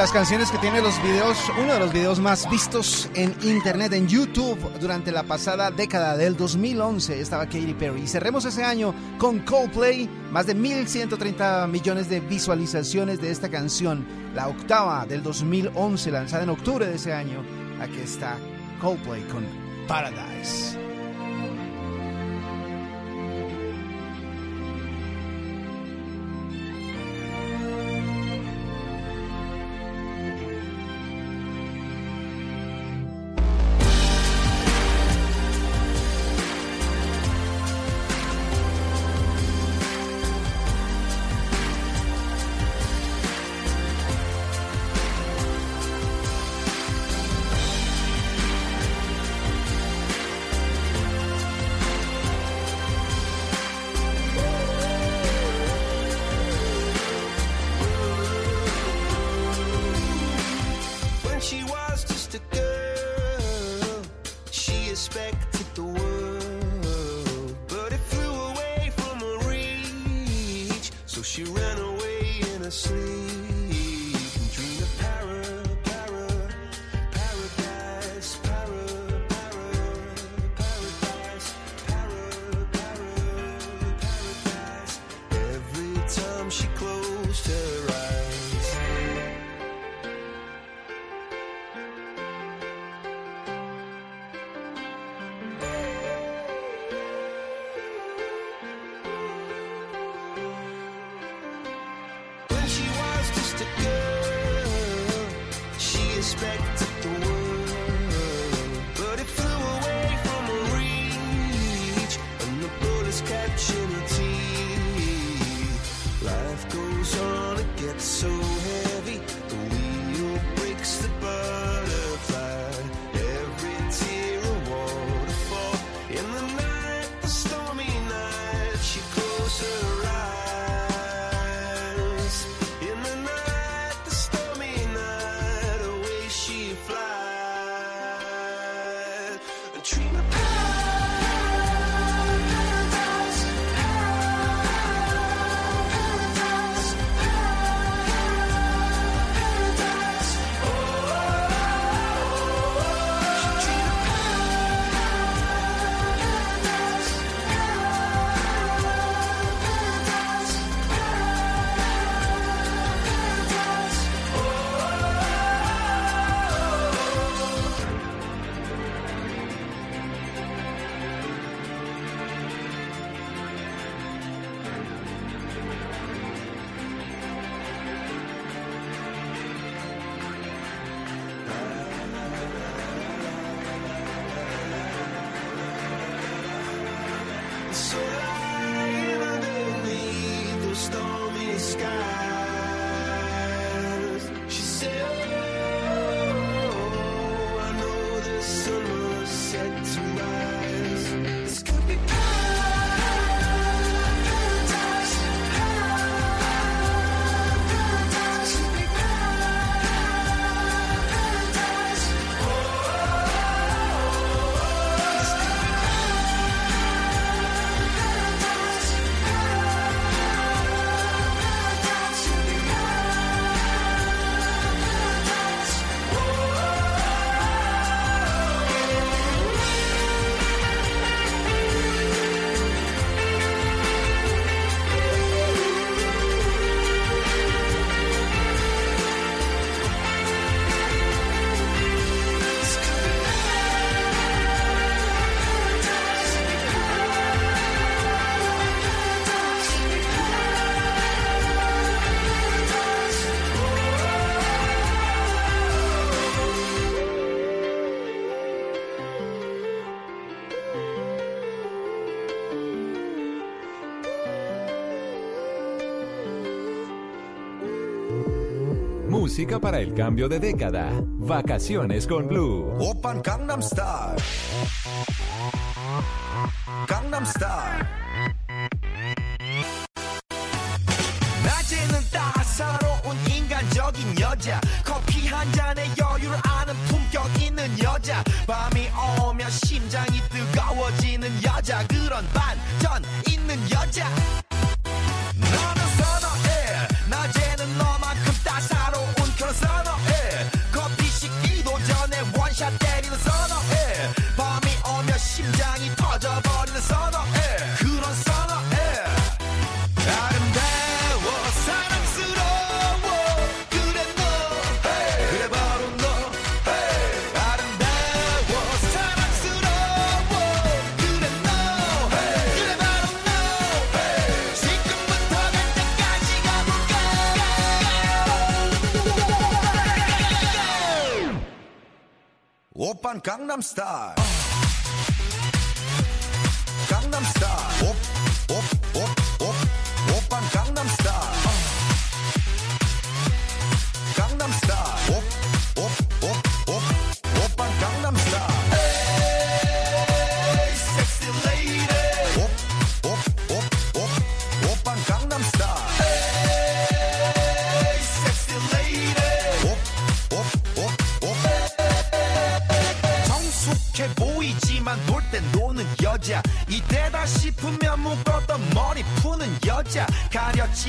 las canciones que tiene los videos, uno de los videos más vistos en internet, en YouTube, durante la pasada década del 2011, estaba Katy Perry. Y cerremos ese año con Coldplay, más de 1.130 millones de visualizaciones de esta canción, la octava del 2011, lanzada en octubre de ese año. Aquí está Coldplay con Paradise. música para el cambio de década. Vacaciones con Blue. Open Gangnam Style.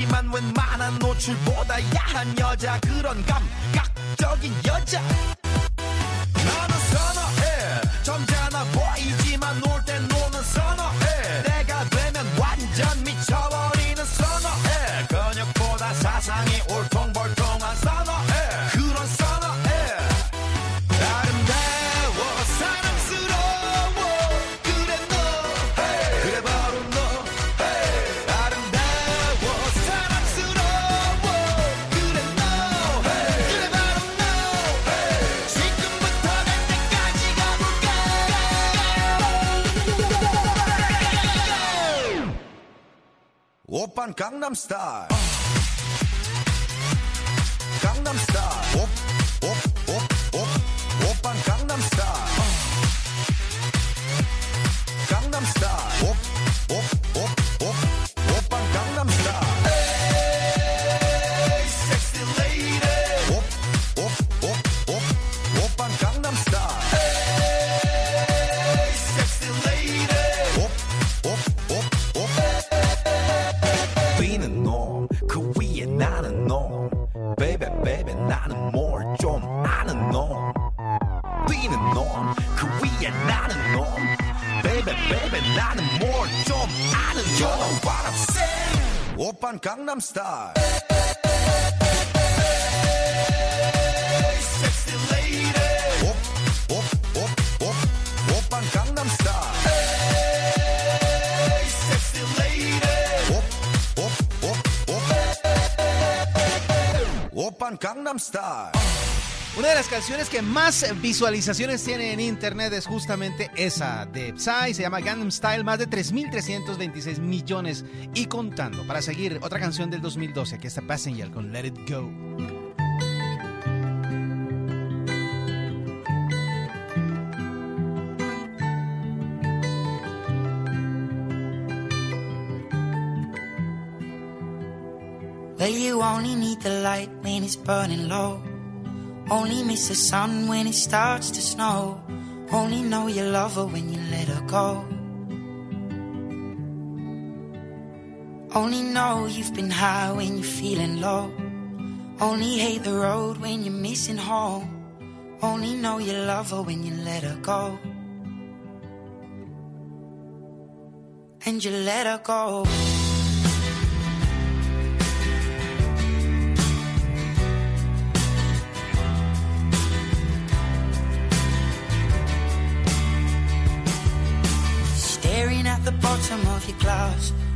하지만 웬만한 노출보다 야한 여자 그런 감각적인 여자. Star. 일 Una de las canciones que más visualizaciones tiene en internet es justamente esa de Psy, se llama Gangnam Style, más de 3.326 millones y contando. Para seguir, otra canción del 2012 que está Passenger con Let It Go. Well, you only need the light when it's burning low. Only miss the sun when it starts to snow. Only know you love her when you let her go. Only know you've been high when you're feeling low. Only hate the road when you're missing home. Only know you love her when you let her go. And you let her go. Staring at the bottom of your glass,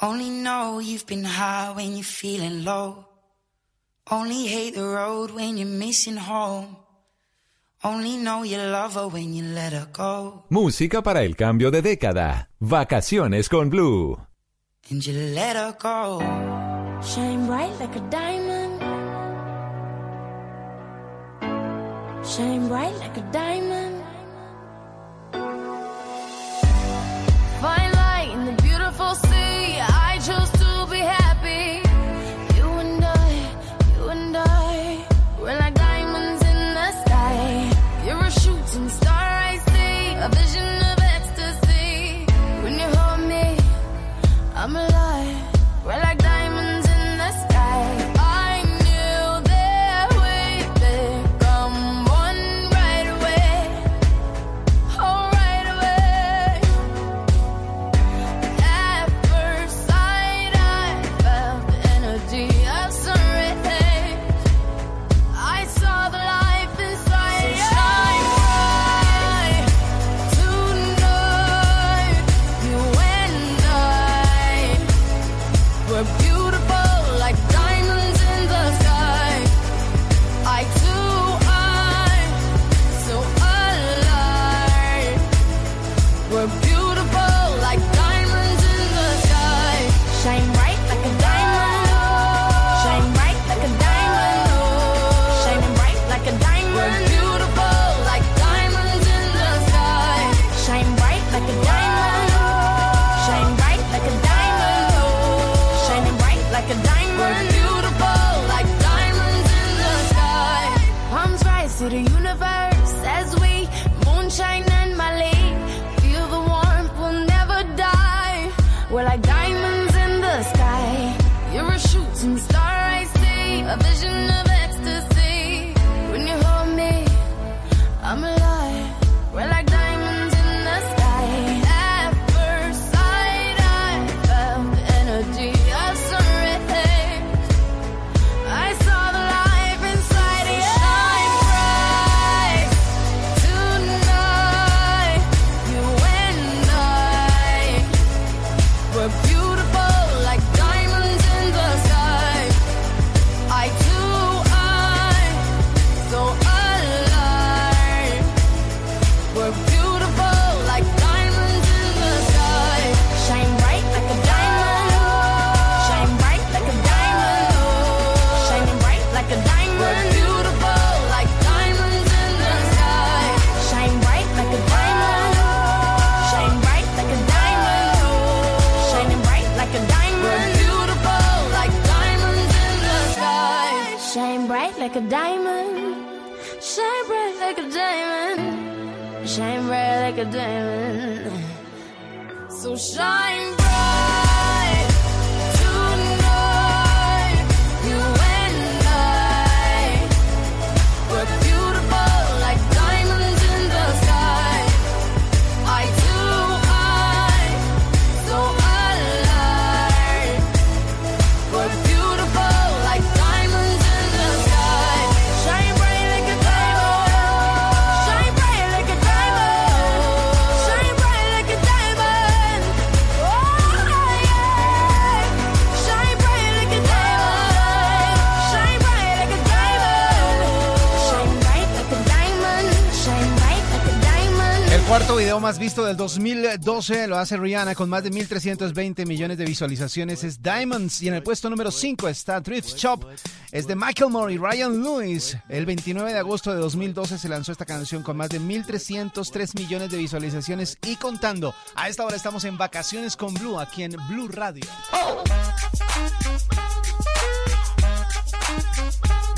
Only know you've been high when you're feeling low. Only hate the road when you're missing home. Only know you love her when you let her go. Música para el cambio de década. Vacaciones con Blue. And you let her go. Shine bright like a diamond. Shine bright like a diamond. Fine a diamond. So shine video más visto del 2012 lo hace Rihanna con más de 1.320 millones de visualizaciones. Es Diamonds. Y en el puesto número 5 está Thrift Shop. Es de Michael Moore y Ryan Lewis. El 29 de agosto de 2012 se lanzó esta canción con más de 1.303 millones de visualizaciones y contando. A esta hora estamos en vacaciones con Blue aquí en Blue Radio. I'm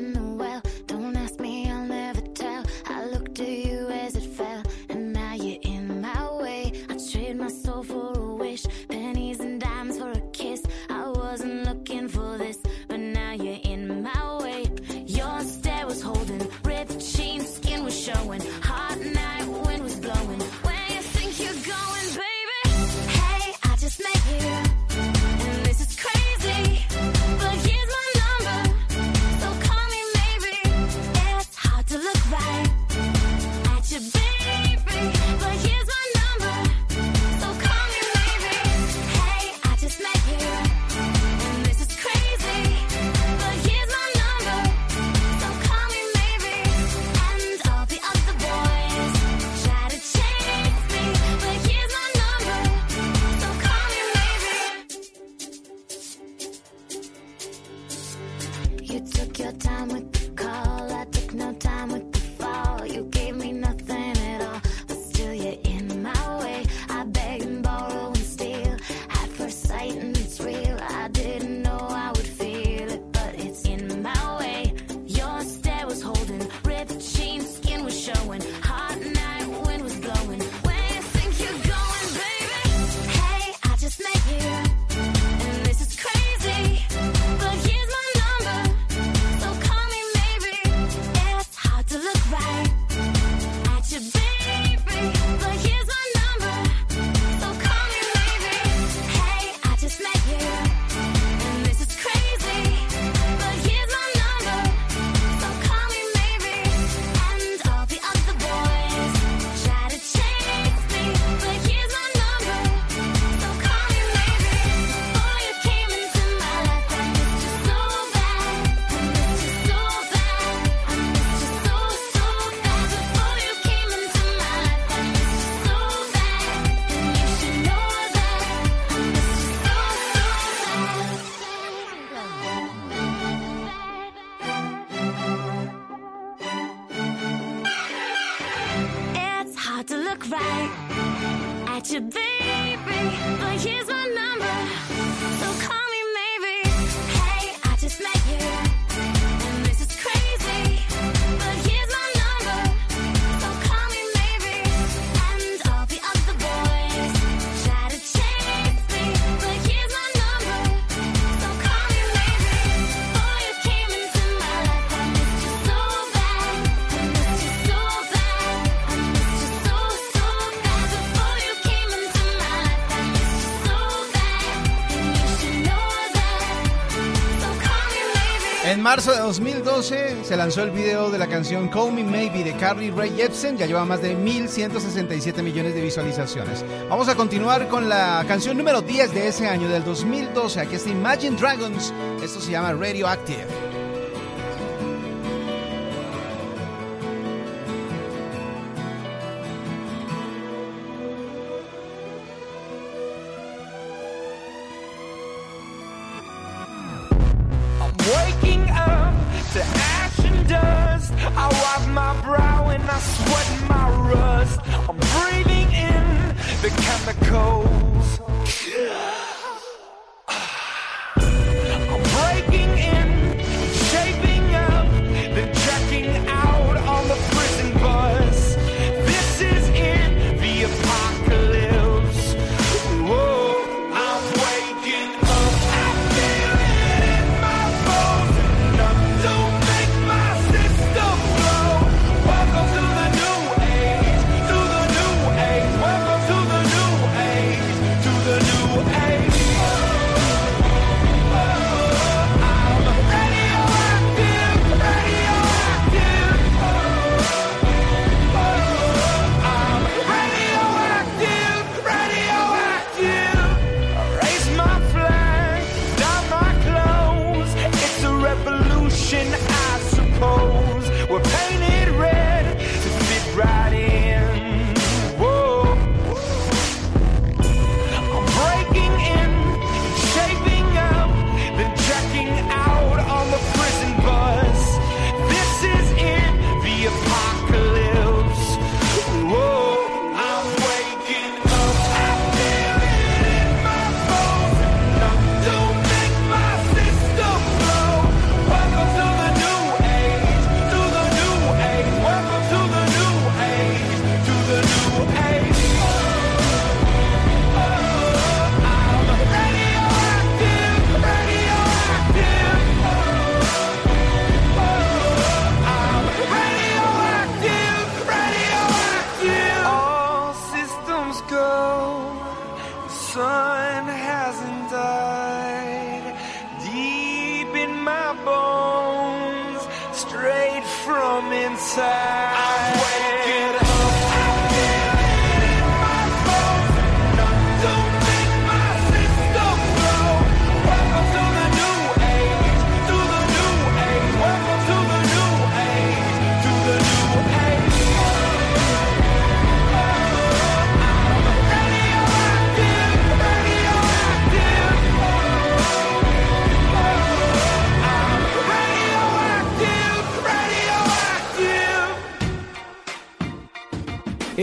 marzo de 2012 se lanzó el video de la canción Call Me Maybe de Carly Ray Jepsen. Ya lleva más de 1.167 millones de visualizaciones. Vamos a continuar con la canción número 10 de ese año, del 2012. Aquí está Imagine Dragons. Esto se llama Radioactive.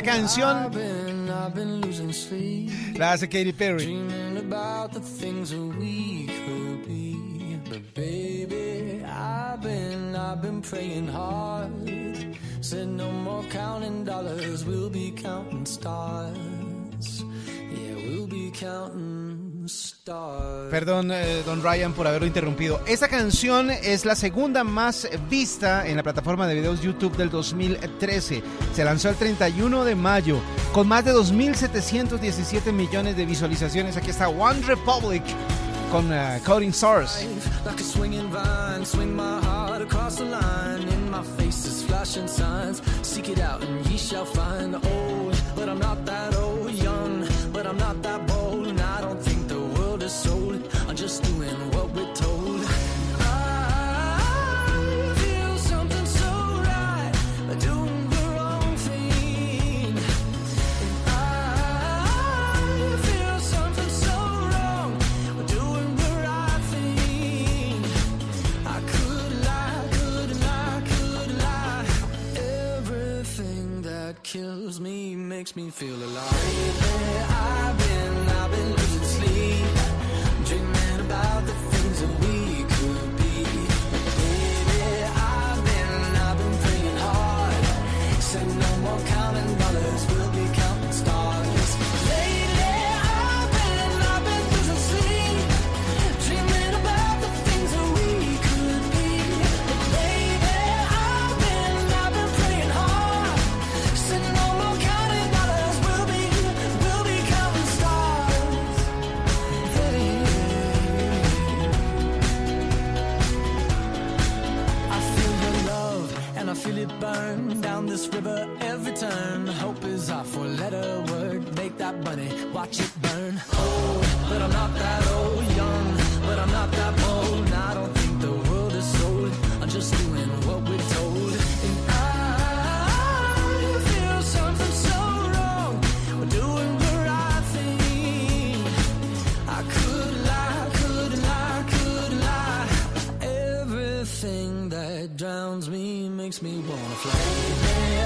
La canción I've been losing sleep. la hace Katy Perry. Dreaming about the things that we could be. But baby, I've been, I've been praying hard. Said no more counting dollars, we'll be counting stars. Yeah, we'll be counting stars. Perdón, eh, don Ryan, por haberlo interrumpido. Esta canción es la segunda más vista en la plataforma de videos YouTube del 2013. Se lanzó el 31 de mayo con más de 2.717 millones de visualizaciones. Aquí está One Republic con eh, Coding. Old, but I'm not that old. Young, but I'm not that bold. I'm just doing what we're told. I feel something so right, doing the wrong thing. I feel something so wrong, doing the right thing. I could lie, could lie, could lie. Everything that kills me makes me feel alive. It burn down this river every turn. Hope is our four letter word. Make that money, watch it burn. Old, but I'm not that old. Young, but I'm not that bold. I don't drowns me makes me wanna fly.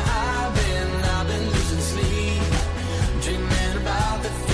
I've been, I've been losing sleep, dreaming about the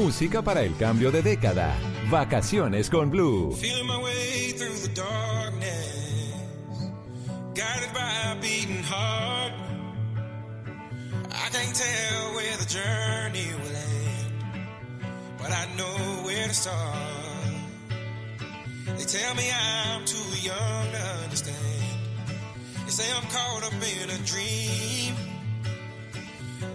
Música para el cambio de década. Vacaciones con Blue. Feeling my way through the darkness. Guided by a beating heart. I can't tell where the journey will end. But I know where to start. They tell me I'm too young to understand. They say I'm caught up in a dream.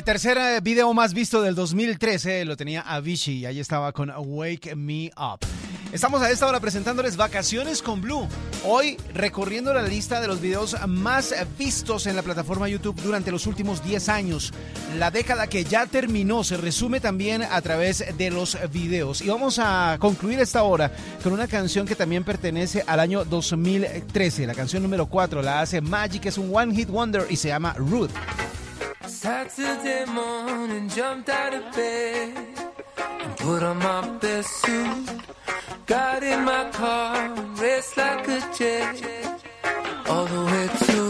El eh, tercer eh, video más visto del 2013 lo tenía Avicii y ahí estaba con Wake Me Up. Estamos a esta hora presentándoles Vacaciones con Blue. Hoy recorriendo la lista de los videos más vistos en la plataforma YouTube durante los últimos 10 años. La década que ya terminó se resume también a través de los videos. Y vamos a concluir esta hora con una canción que también pertenece al año 2013. La canción número 4 la hace Magic, es un One Hit Wonder y se llama Rude. Saturday morning, jumped out of bed and put on my best suit. Got in my car, raced like a jet all the way to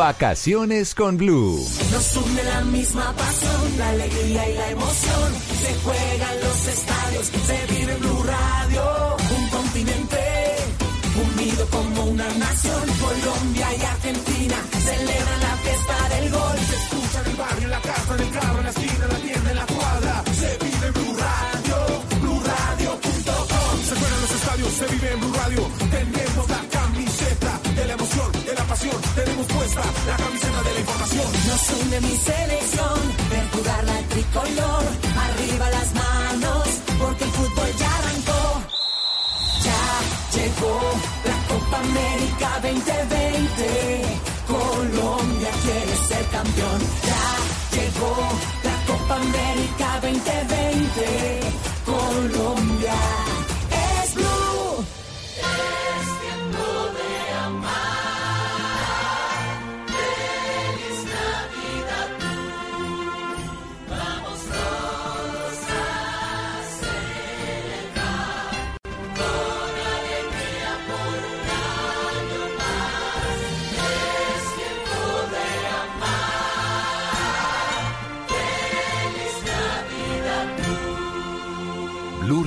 Vacaciones con Blue. Nos une la misma pasión, la alegría y la emoción. Se juegan los estadios, se vive Blue Radio. Un continente unido como una nación. Colombia y Argentina celebran la fiesta del gol. Se escucha en el barrio, en la casa, en el carro, en la esquina, en la tienda, en la cuadra. Se vive Blue Radio, BlueRadio.com. Se juegan los estadios, se vive en Blue Radio. Tenemos La camiseta de la información. Nos une mi selección, ver jugar la tricolor, arriba las manos, porque el fútbol ya arrancó. Ya llegó la Copa América 2020, Colombia quiere ser campeón. Ya llegó la Copa América 2020.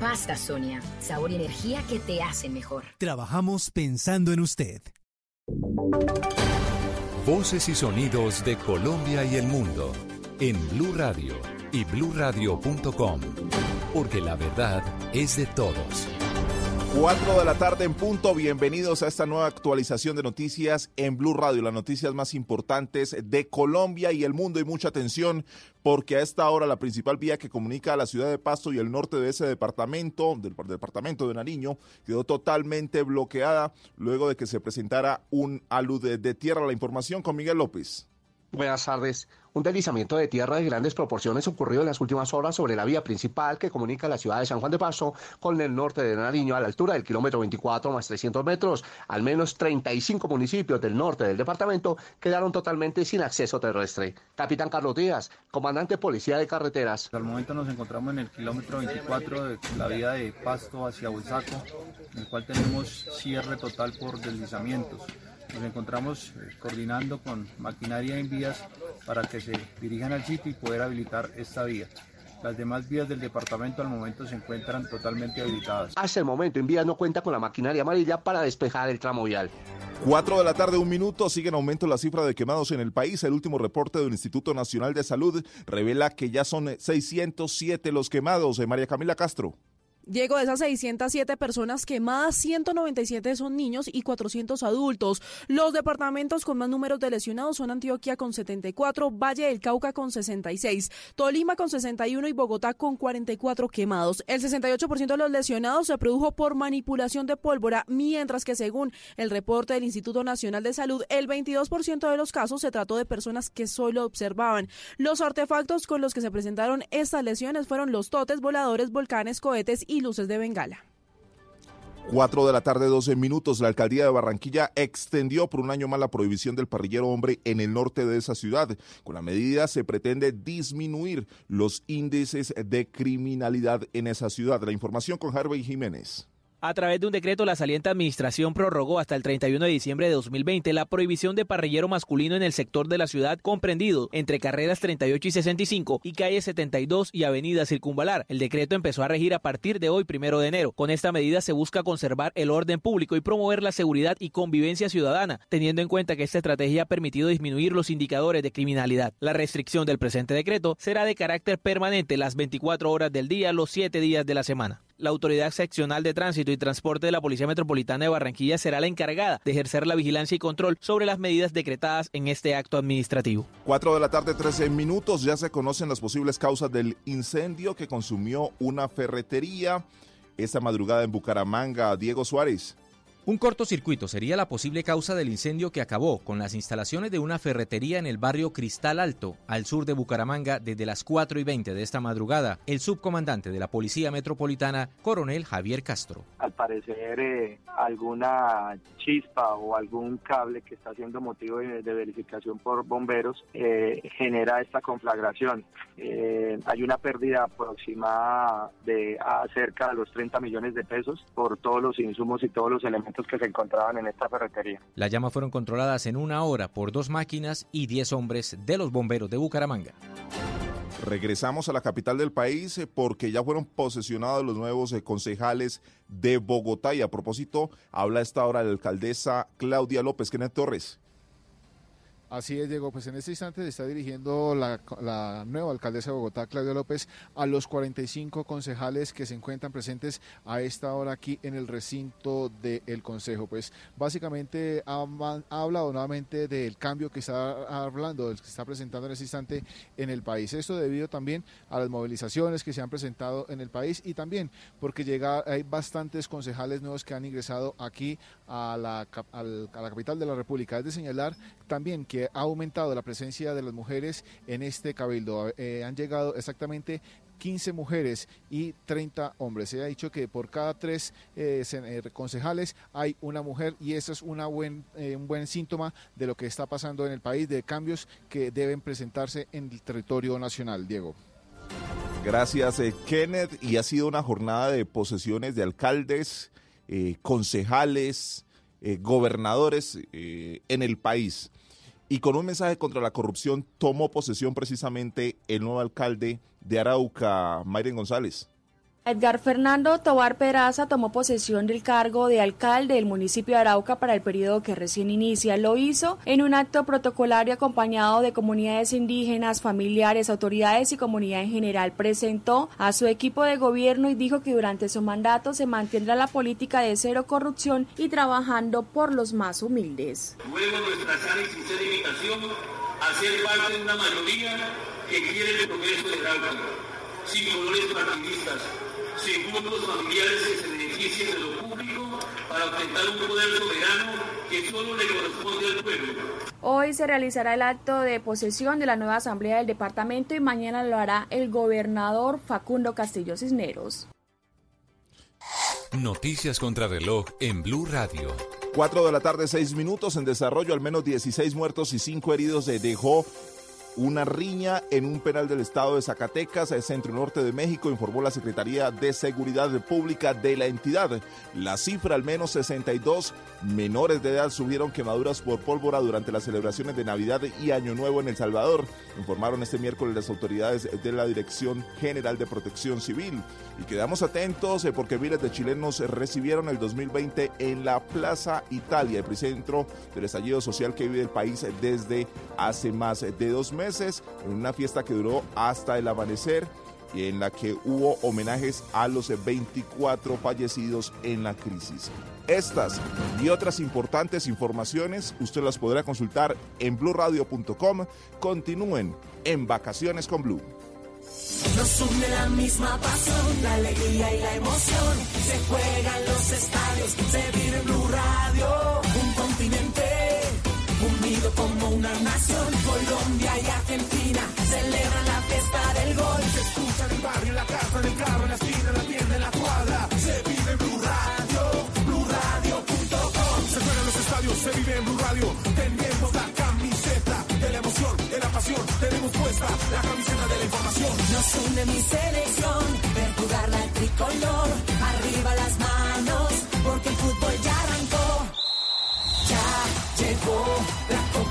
Pasta Sonia, sabor y energía que te hacen mejor. Trabajamos pensando en usted. Voces y sonidos de Colombia y el mundo en Blue Radio y bluradio.com, porque la verdad es de todos. 4 de la tarde en punto, bienvenidos a esta nueva actualización de noticias en Blue Radio, las noticias más importantes de Colombia y el mundo y mucha atención porque a esta hora la principal vía que comunica a la ciudad de Pasto y el norte de ese departamento, del departamento de Nariño, quedó totalmente bloqueada luego de que se presentara un alud de, tierra. La información con Miguel López. Buenas tardes. Un deslizamiento de tierra de grandes proporciones ocurrió en las últimas horas sobre la vía principal que comunica la ciudad de San Juan de Paso con el norte de Nariño a la altura del kilómetro 24 más 300 metros. Al menos 35 municipios del norte del departamento quedaron totalmente sin acceso terrestre. Capitán Carlos Díaz, comandante policía de carreteras. Al momento nos encontramos en el kilómetro 24 de la vía de Pasto hacia Huizaco, en el cual tenemos cierre total por deslizamientos. Nos encontramos eh, coordinando con maquinaria en vías para que se dirijan al sitio y poder habilitar esta vía. Las demás vías del departamento al momento se encuentran totalmente habilitadas. Hasta el momento, en vías no cuenta con la maquinaria amarilla para despejar el tramo vial. 4 de la tarde, un minuto, sigue en aumento la cifra de quemados en el país. El último reporte del Instituto Nacional de Salud revela que ya son 607 los quemados. Eh, María Camila Castro. Diego, de esas 607 personas quemadas, 197 son niños y 400 adultos. Los departamentos con más números de lesionados son Antioquia con 74, Valle del Cauca con 66, Tolima con 61 y Bogotá con 44 quemados. El 68% de los lesionados se produjo por manipulación de pólvora, mientras que según el reporte del Instituto Nacional de Salud, el 22% de los casos se trató de personas que solo observaban. Los artefactos con los que se presentaron estas lesiones fueron los totes, voladores, volcanes, cohetes y luces de bengala. 4 de la tarde, 12 minutos. La alcaldía de Barranquilla extendió por un año más la prohibición del parrillero hombre en el norte de esa ciudad. Con la medida se pretende disminuir los índices de criminalidad en esa ciudad. La información con Harvey Jiménez. A través de un decreto, la saliente administración prorrogó hasta el 31 de diciembre de 2020 la prohibición de parrillero masculino en el sector de la ciudad comprendido entre carreras 38 y 65 y calle 72 y avenida Circunvalar. El decreto empezó a regir a partir de hoy, primero de enero. Con esta medida se busca conservar el orden público y promover la seguridad y convivencia ciudadana, teniendo en cuenta que esta estrategia ha permitido disminuir los indicadores de criminalidad. La restricción del presente decreto será de carácter permanente las 24 horas del día, los 7 días de la semana. La Autoridad Seccional de Tránsito y Transporte de la Policía Metropolitana de Barranquilla será la encargada de ejercer la vigilancia y control sobre las medidas decretadas en este acto administrativo. 4 de la tarde, 13 minutos. Ya se conocen las posibles causas del incendio que consumió una ferretería esta madrugada en Bucaramanga. Diego Suárez. Un cortocircuito sería la posible causa del incendio que acabó con las instalaciones de una ferretería en el barrio Cristal Alto, al sur de Bucaramanga, desde las 4 y 20 de esta madrugada. El subcomandante de la Policía Metropolitana, coronel Javier Castro. Al parecer, eh, alguna chispa o algún cable que está siendo motivo de, verificación por bomberos eh, genera esta conflagración. Eh, hay una pérdida aproximada de cerca de los 30 millones de pesos por todos los insumos y todos los elementos que se encontraban en esta ferretería. Las llamas fueron controladas en una hora por dos máquinas y 10 hombres de los bomberos de Bucaramanga. Regresamos a la capital del país eh, porque ya fueron posesionados los nuevos eh, concejales de Bogotá y a propósito habla a esta hora la alcaldesa Claudia López Kenneth Torres. Así es, Diego. Pues en este instante se está dirigiendo la, la nueva alcaldesa de Bogotá, Claudia López, a los 45 concejales que se encuentran presentes a esta hora aquí en el recinto del Consejo. Pues básicamente ha, ha hablado nuevamente del cambio que está hablando, del que está presentando en este instante en el país. Esto debido también a las movilizaciones que se han presentado en el país y también porque llega, hay bastantes concejales nuevos que han ingresado aquí a la, a la capital de la República. Es de señalar también que ha aumentado la presencia de las mujeres en este cabildo. Eh, han llegado exactamente 15 mujeres y 30 hombres. Se ha dicho que por cada tres eh, eh, concejales hay una mujer y eso es una buen, un buen síntoma de lo que está pasando en el país, de cambios que deben presentarse en el territorio nacional. Diego. Gracias, Kenneth. Y ha sido una jornada de posesiones de alcaldes, eh, concejales, eh, gobernadores eh, en el país. Y con un mensaje contra la corrupción tomó posesión precisamente el nuevo alcalde de Arauca, Mayren González. Edgar Fernando Tobar Peraza tomó posesión del cargo de alcalde del municipio de Arauca para el periodo que recién inicia. Lo hizo en un acto protocolario acompañado de comunidades indígenas, familiares, autoridades y comunidad en general. Presentó a su equipo de gobierno y dijo que durante su mandato se mantendrá la política de cero corrupción y trabajando por los más humildes. Luego nuestra y sincera invitación a ser parte de una mayoría que quiere el progreso de Arauca, sin colores partidistas, grupos familiares que se beneficien de lo público para ostentar un poder soberano que solo le corresponde al pueblo. Hoy se realizará el acto de posesión de la nueva asamblea del departamento y mañana lo hará el gobernador Facundo Castillo Cisneros. Noticias contra reloj en Blue Radio. 4 de la tarde, 6 minutos en desarrollo, al menos 16 muertos y 5 heridos se dejó una riña en un penal del estado de Zacatecas, centro norte de México, informó la Secretaría de Seguridad Pública de la entidad. La cifra, al menos 62 menores de edad subieron quemaduras por pólvora durante las celebraciones de Navidad y Año Nuevo en El Salvador, informaron este miércoles las autoridades de la Dirección General de Protección Civil. Y quedamos atentos eh, porque miles de chilenos recibieron el 2020 en la Plaza Italia, epicentro del estallido social que vive el país desde hace más de dos meses, en una fiesta que duró hasta el amanecer y en la que hubo homenajes a los 24 fallecidos en la crisis. Estas y otras importantes informaciones usted las podrá consultar en blurradio.com. Continúen en Vacaciones con Blue. Nos une la misma pasión, la alegría y la emoción. Se juegan los estadios, se vive Blue Radio. Un continente como una nación. Colombia y Argentina celebran la fiesta del gol. Se escucha en el barrio, en la casa, en el carro, en la esquina, en la tienda, en la cuadra. Se vive en Blue Radio, BlueRadio.com. Se juegan los estadios, se vive en Blue Radio. Tenemos la camiseta de la emoción, de la pasión. Tenemos puesta la camiseta de la información. Nos une mi selección, ver jugar la tricolor. Arriba las manos, porque el fútbol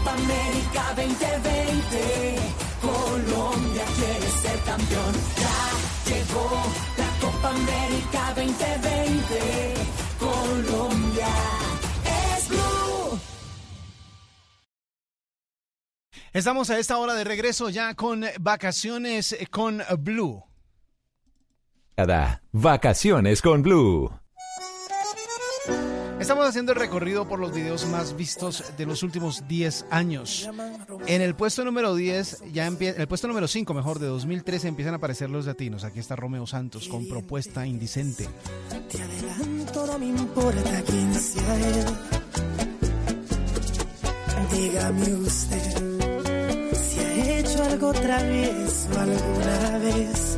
Copa América 2020. Colombia quiere ser campeón. Ya llegó la Copa América 2020. Colombia es blue. Estamos a esta hora de regreso ya con vacaciones con Blue. Vacaciones con Blue. Estamos haciendo el recorrido por los videos más vistos de los últimos 10 años. En el puesto número 10, ya empieza, el puesto número 5, mejor, de 2013 empiezan a aparecer los latinos. Aquí está Romeo Santos con Propuesta Indicente. Te adelanto, no me importa quién sea él. Dígame usted si ha hecho algo otra vez o alguna vez.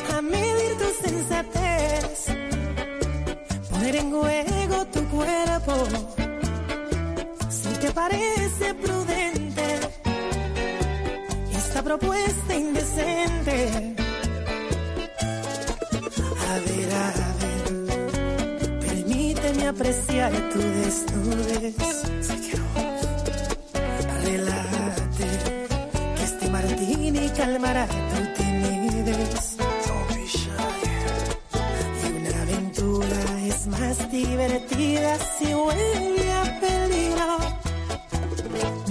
poner en juego tu cuerpo. Si te parece prudente esta propuesta indecente. A ver, a ver, permíteme apreciar tu desnudez. Relájate, que este martini calmará tu más divertidas si huele a peligro.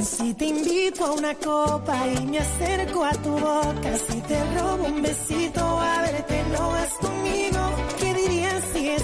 Si te invito a una copa y me acerco a tu boca, si te robo un besito, a verte no vas conmigo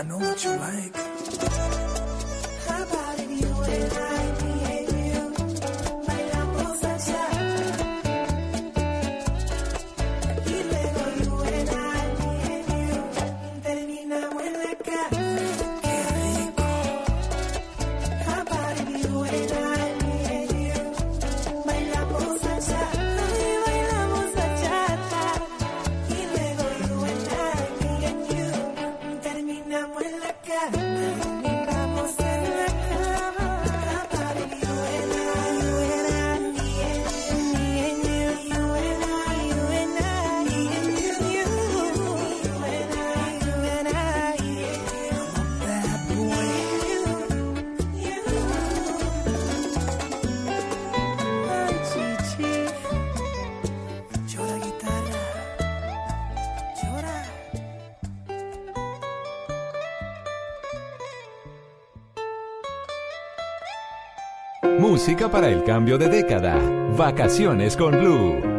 I know what you like. para el cambio de década. Vacaciones con Blue.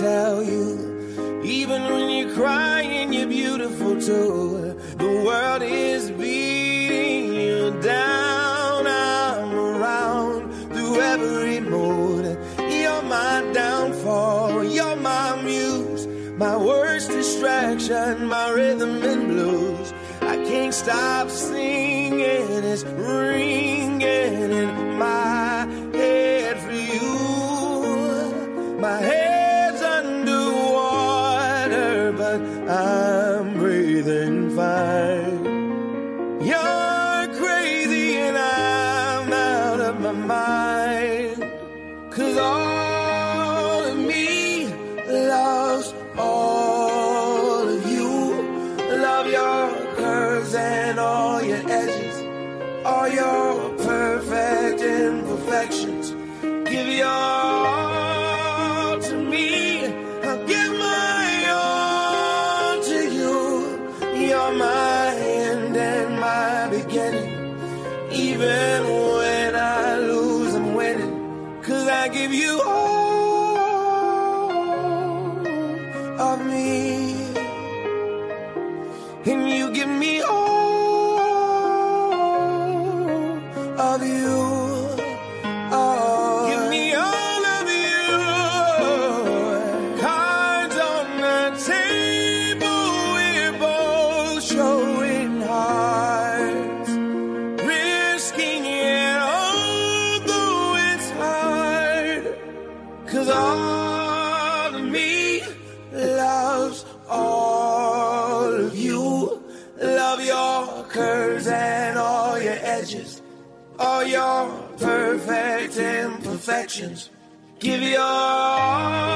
tell you. Give your all.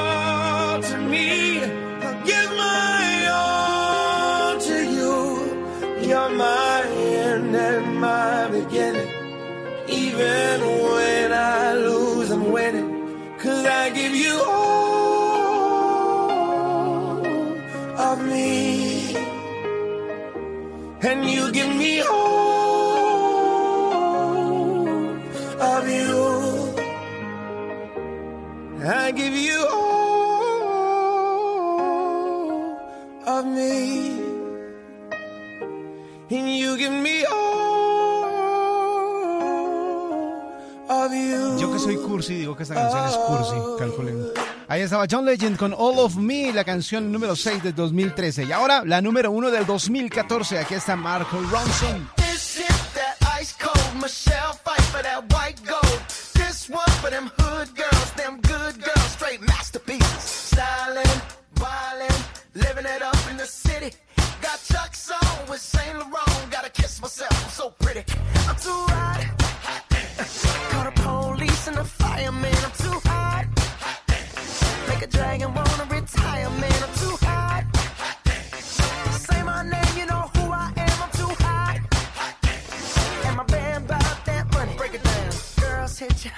cursi, digo que esta canción es cursi, calculen. Ahí estaba John Legend con All of Me, la canción número 6 del 2013. Y ahora la número 1 del 2014. Aquí está Marco Ronson. This is that ice cold Michelle.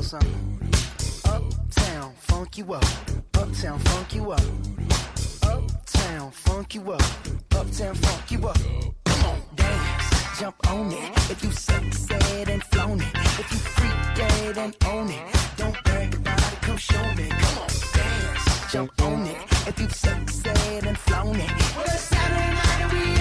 know something? Uptown, funk you up. Uptown, funk you up. Uptown, funk you up. Uptown, funk you up. Come on, dance, jump on it. If you sexed and flown it, if you freak dead and own it, don't brag about it. Come show me. Come on, dance, jump on it. If you sexed and flown it, well, it's Saturday night and we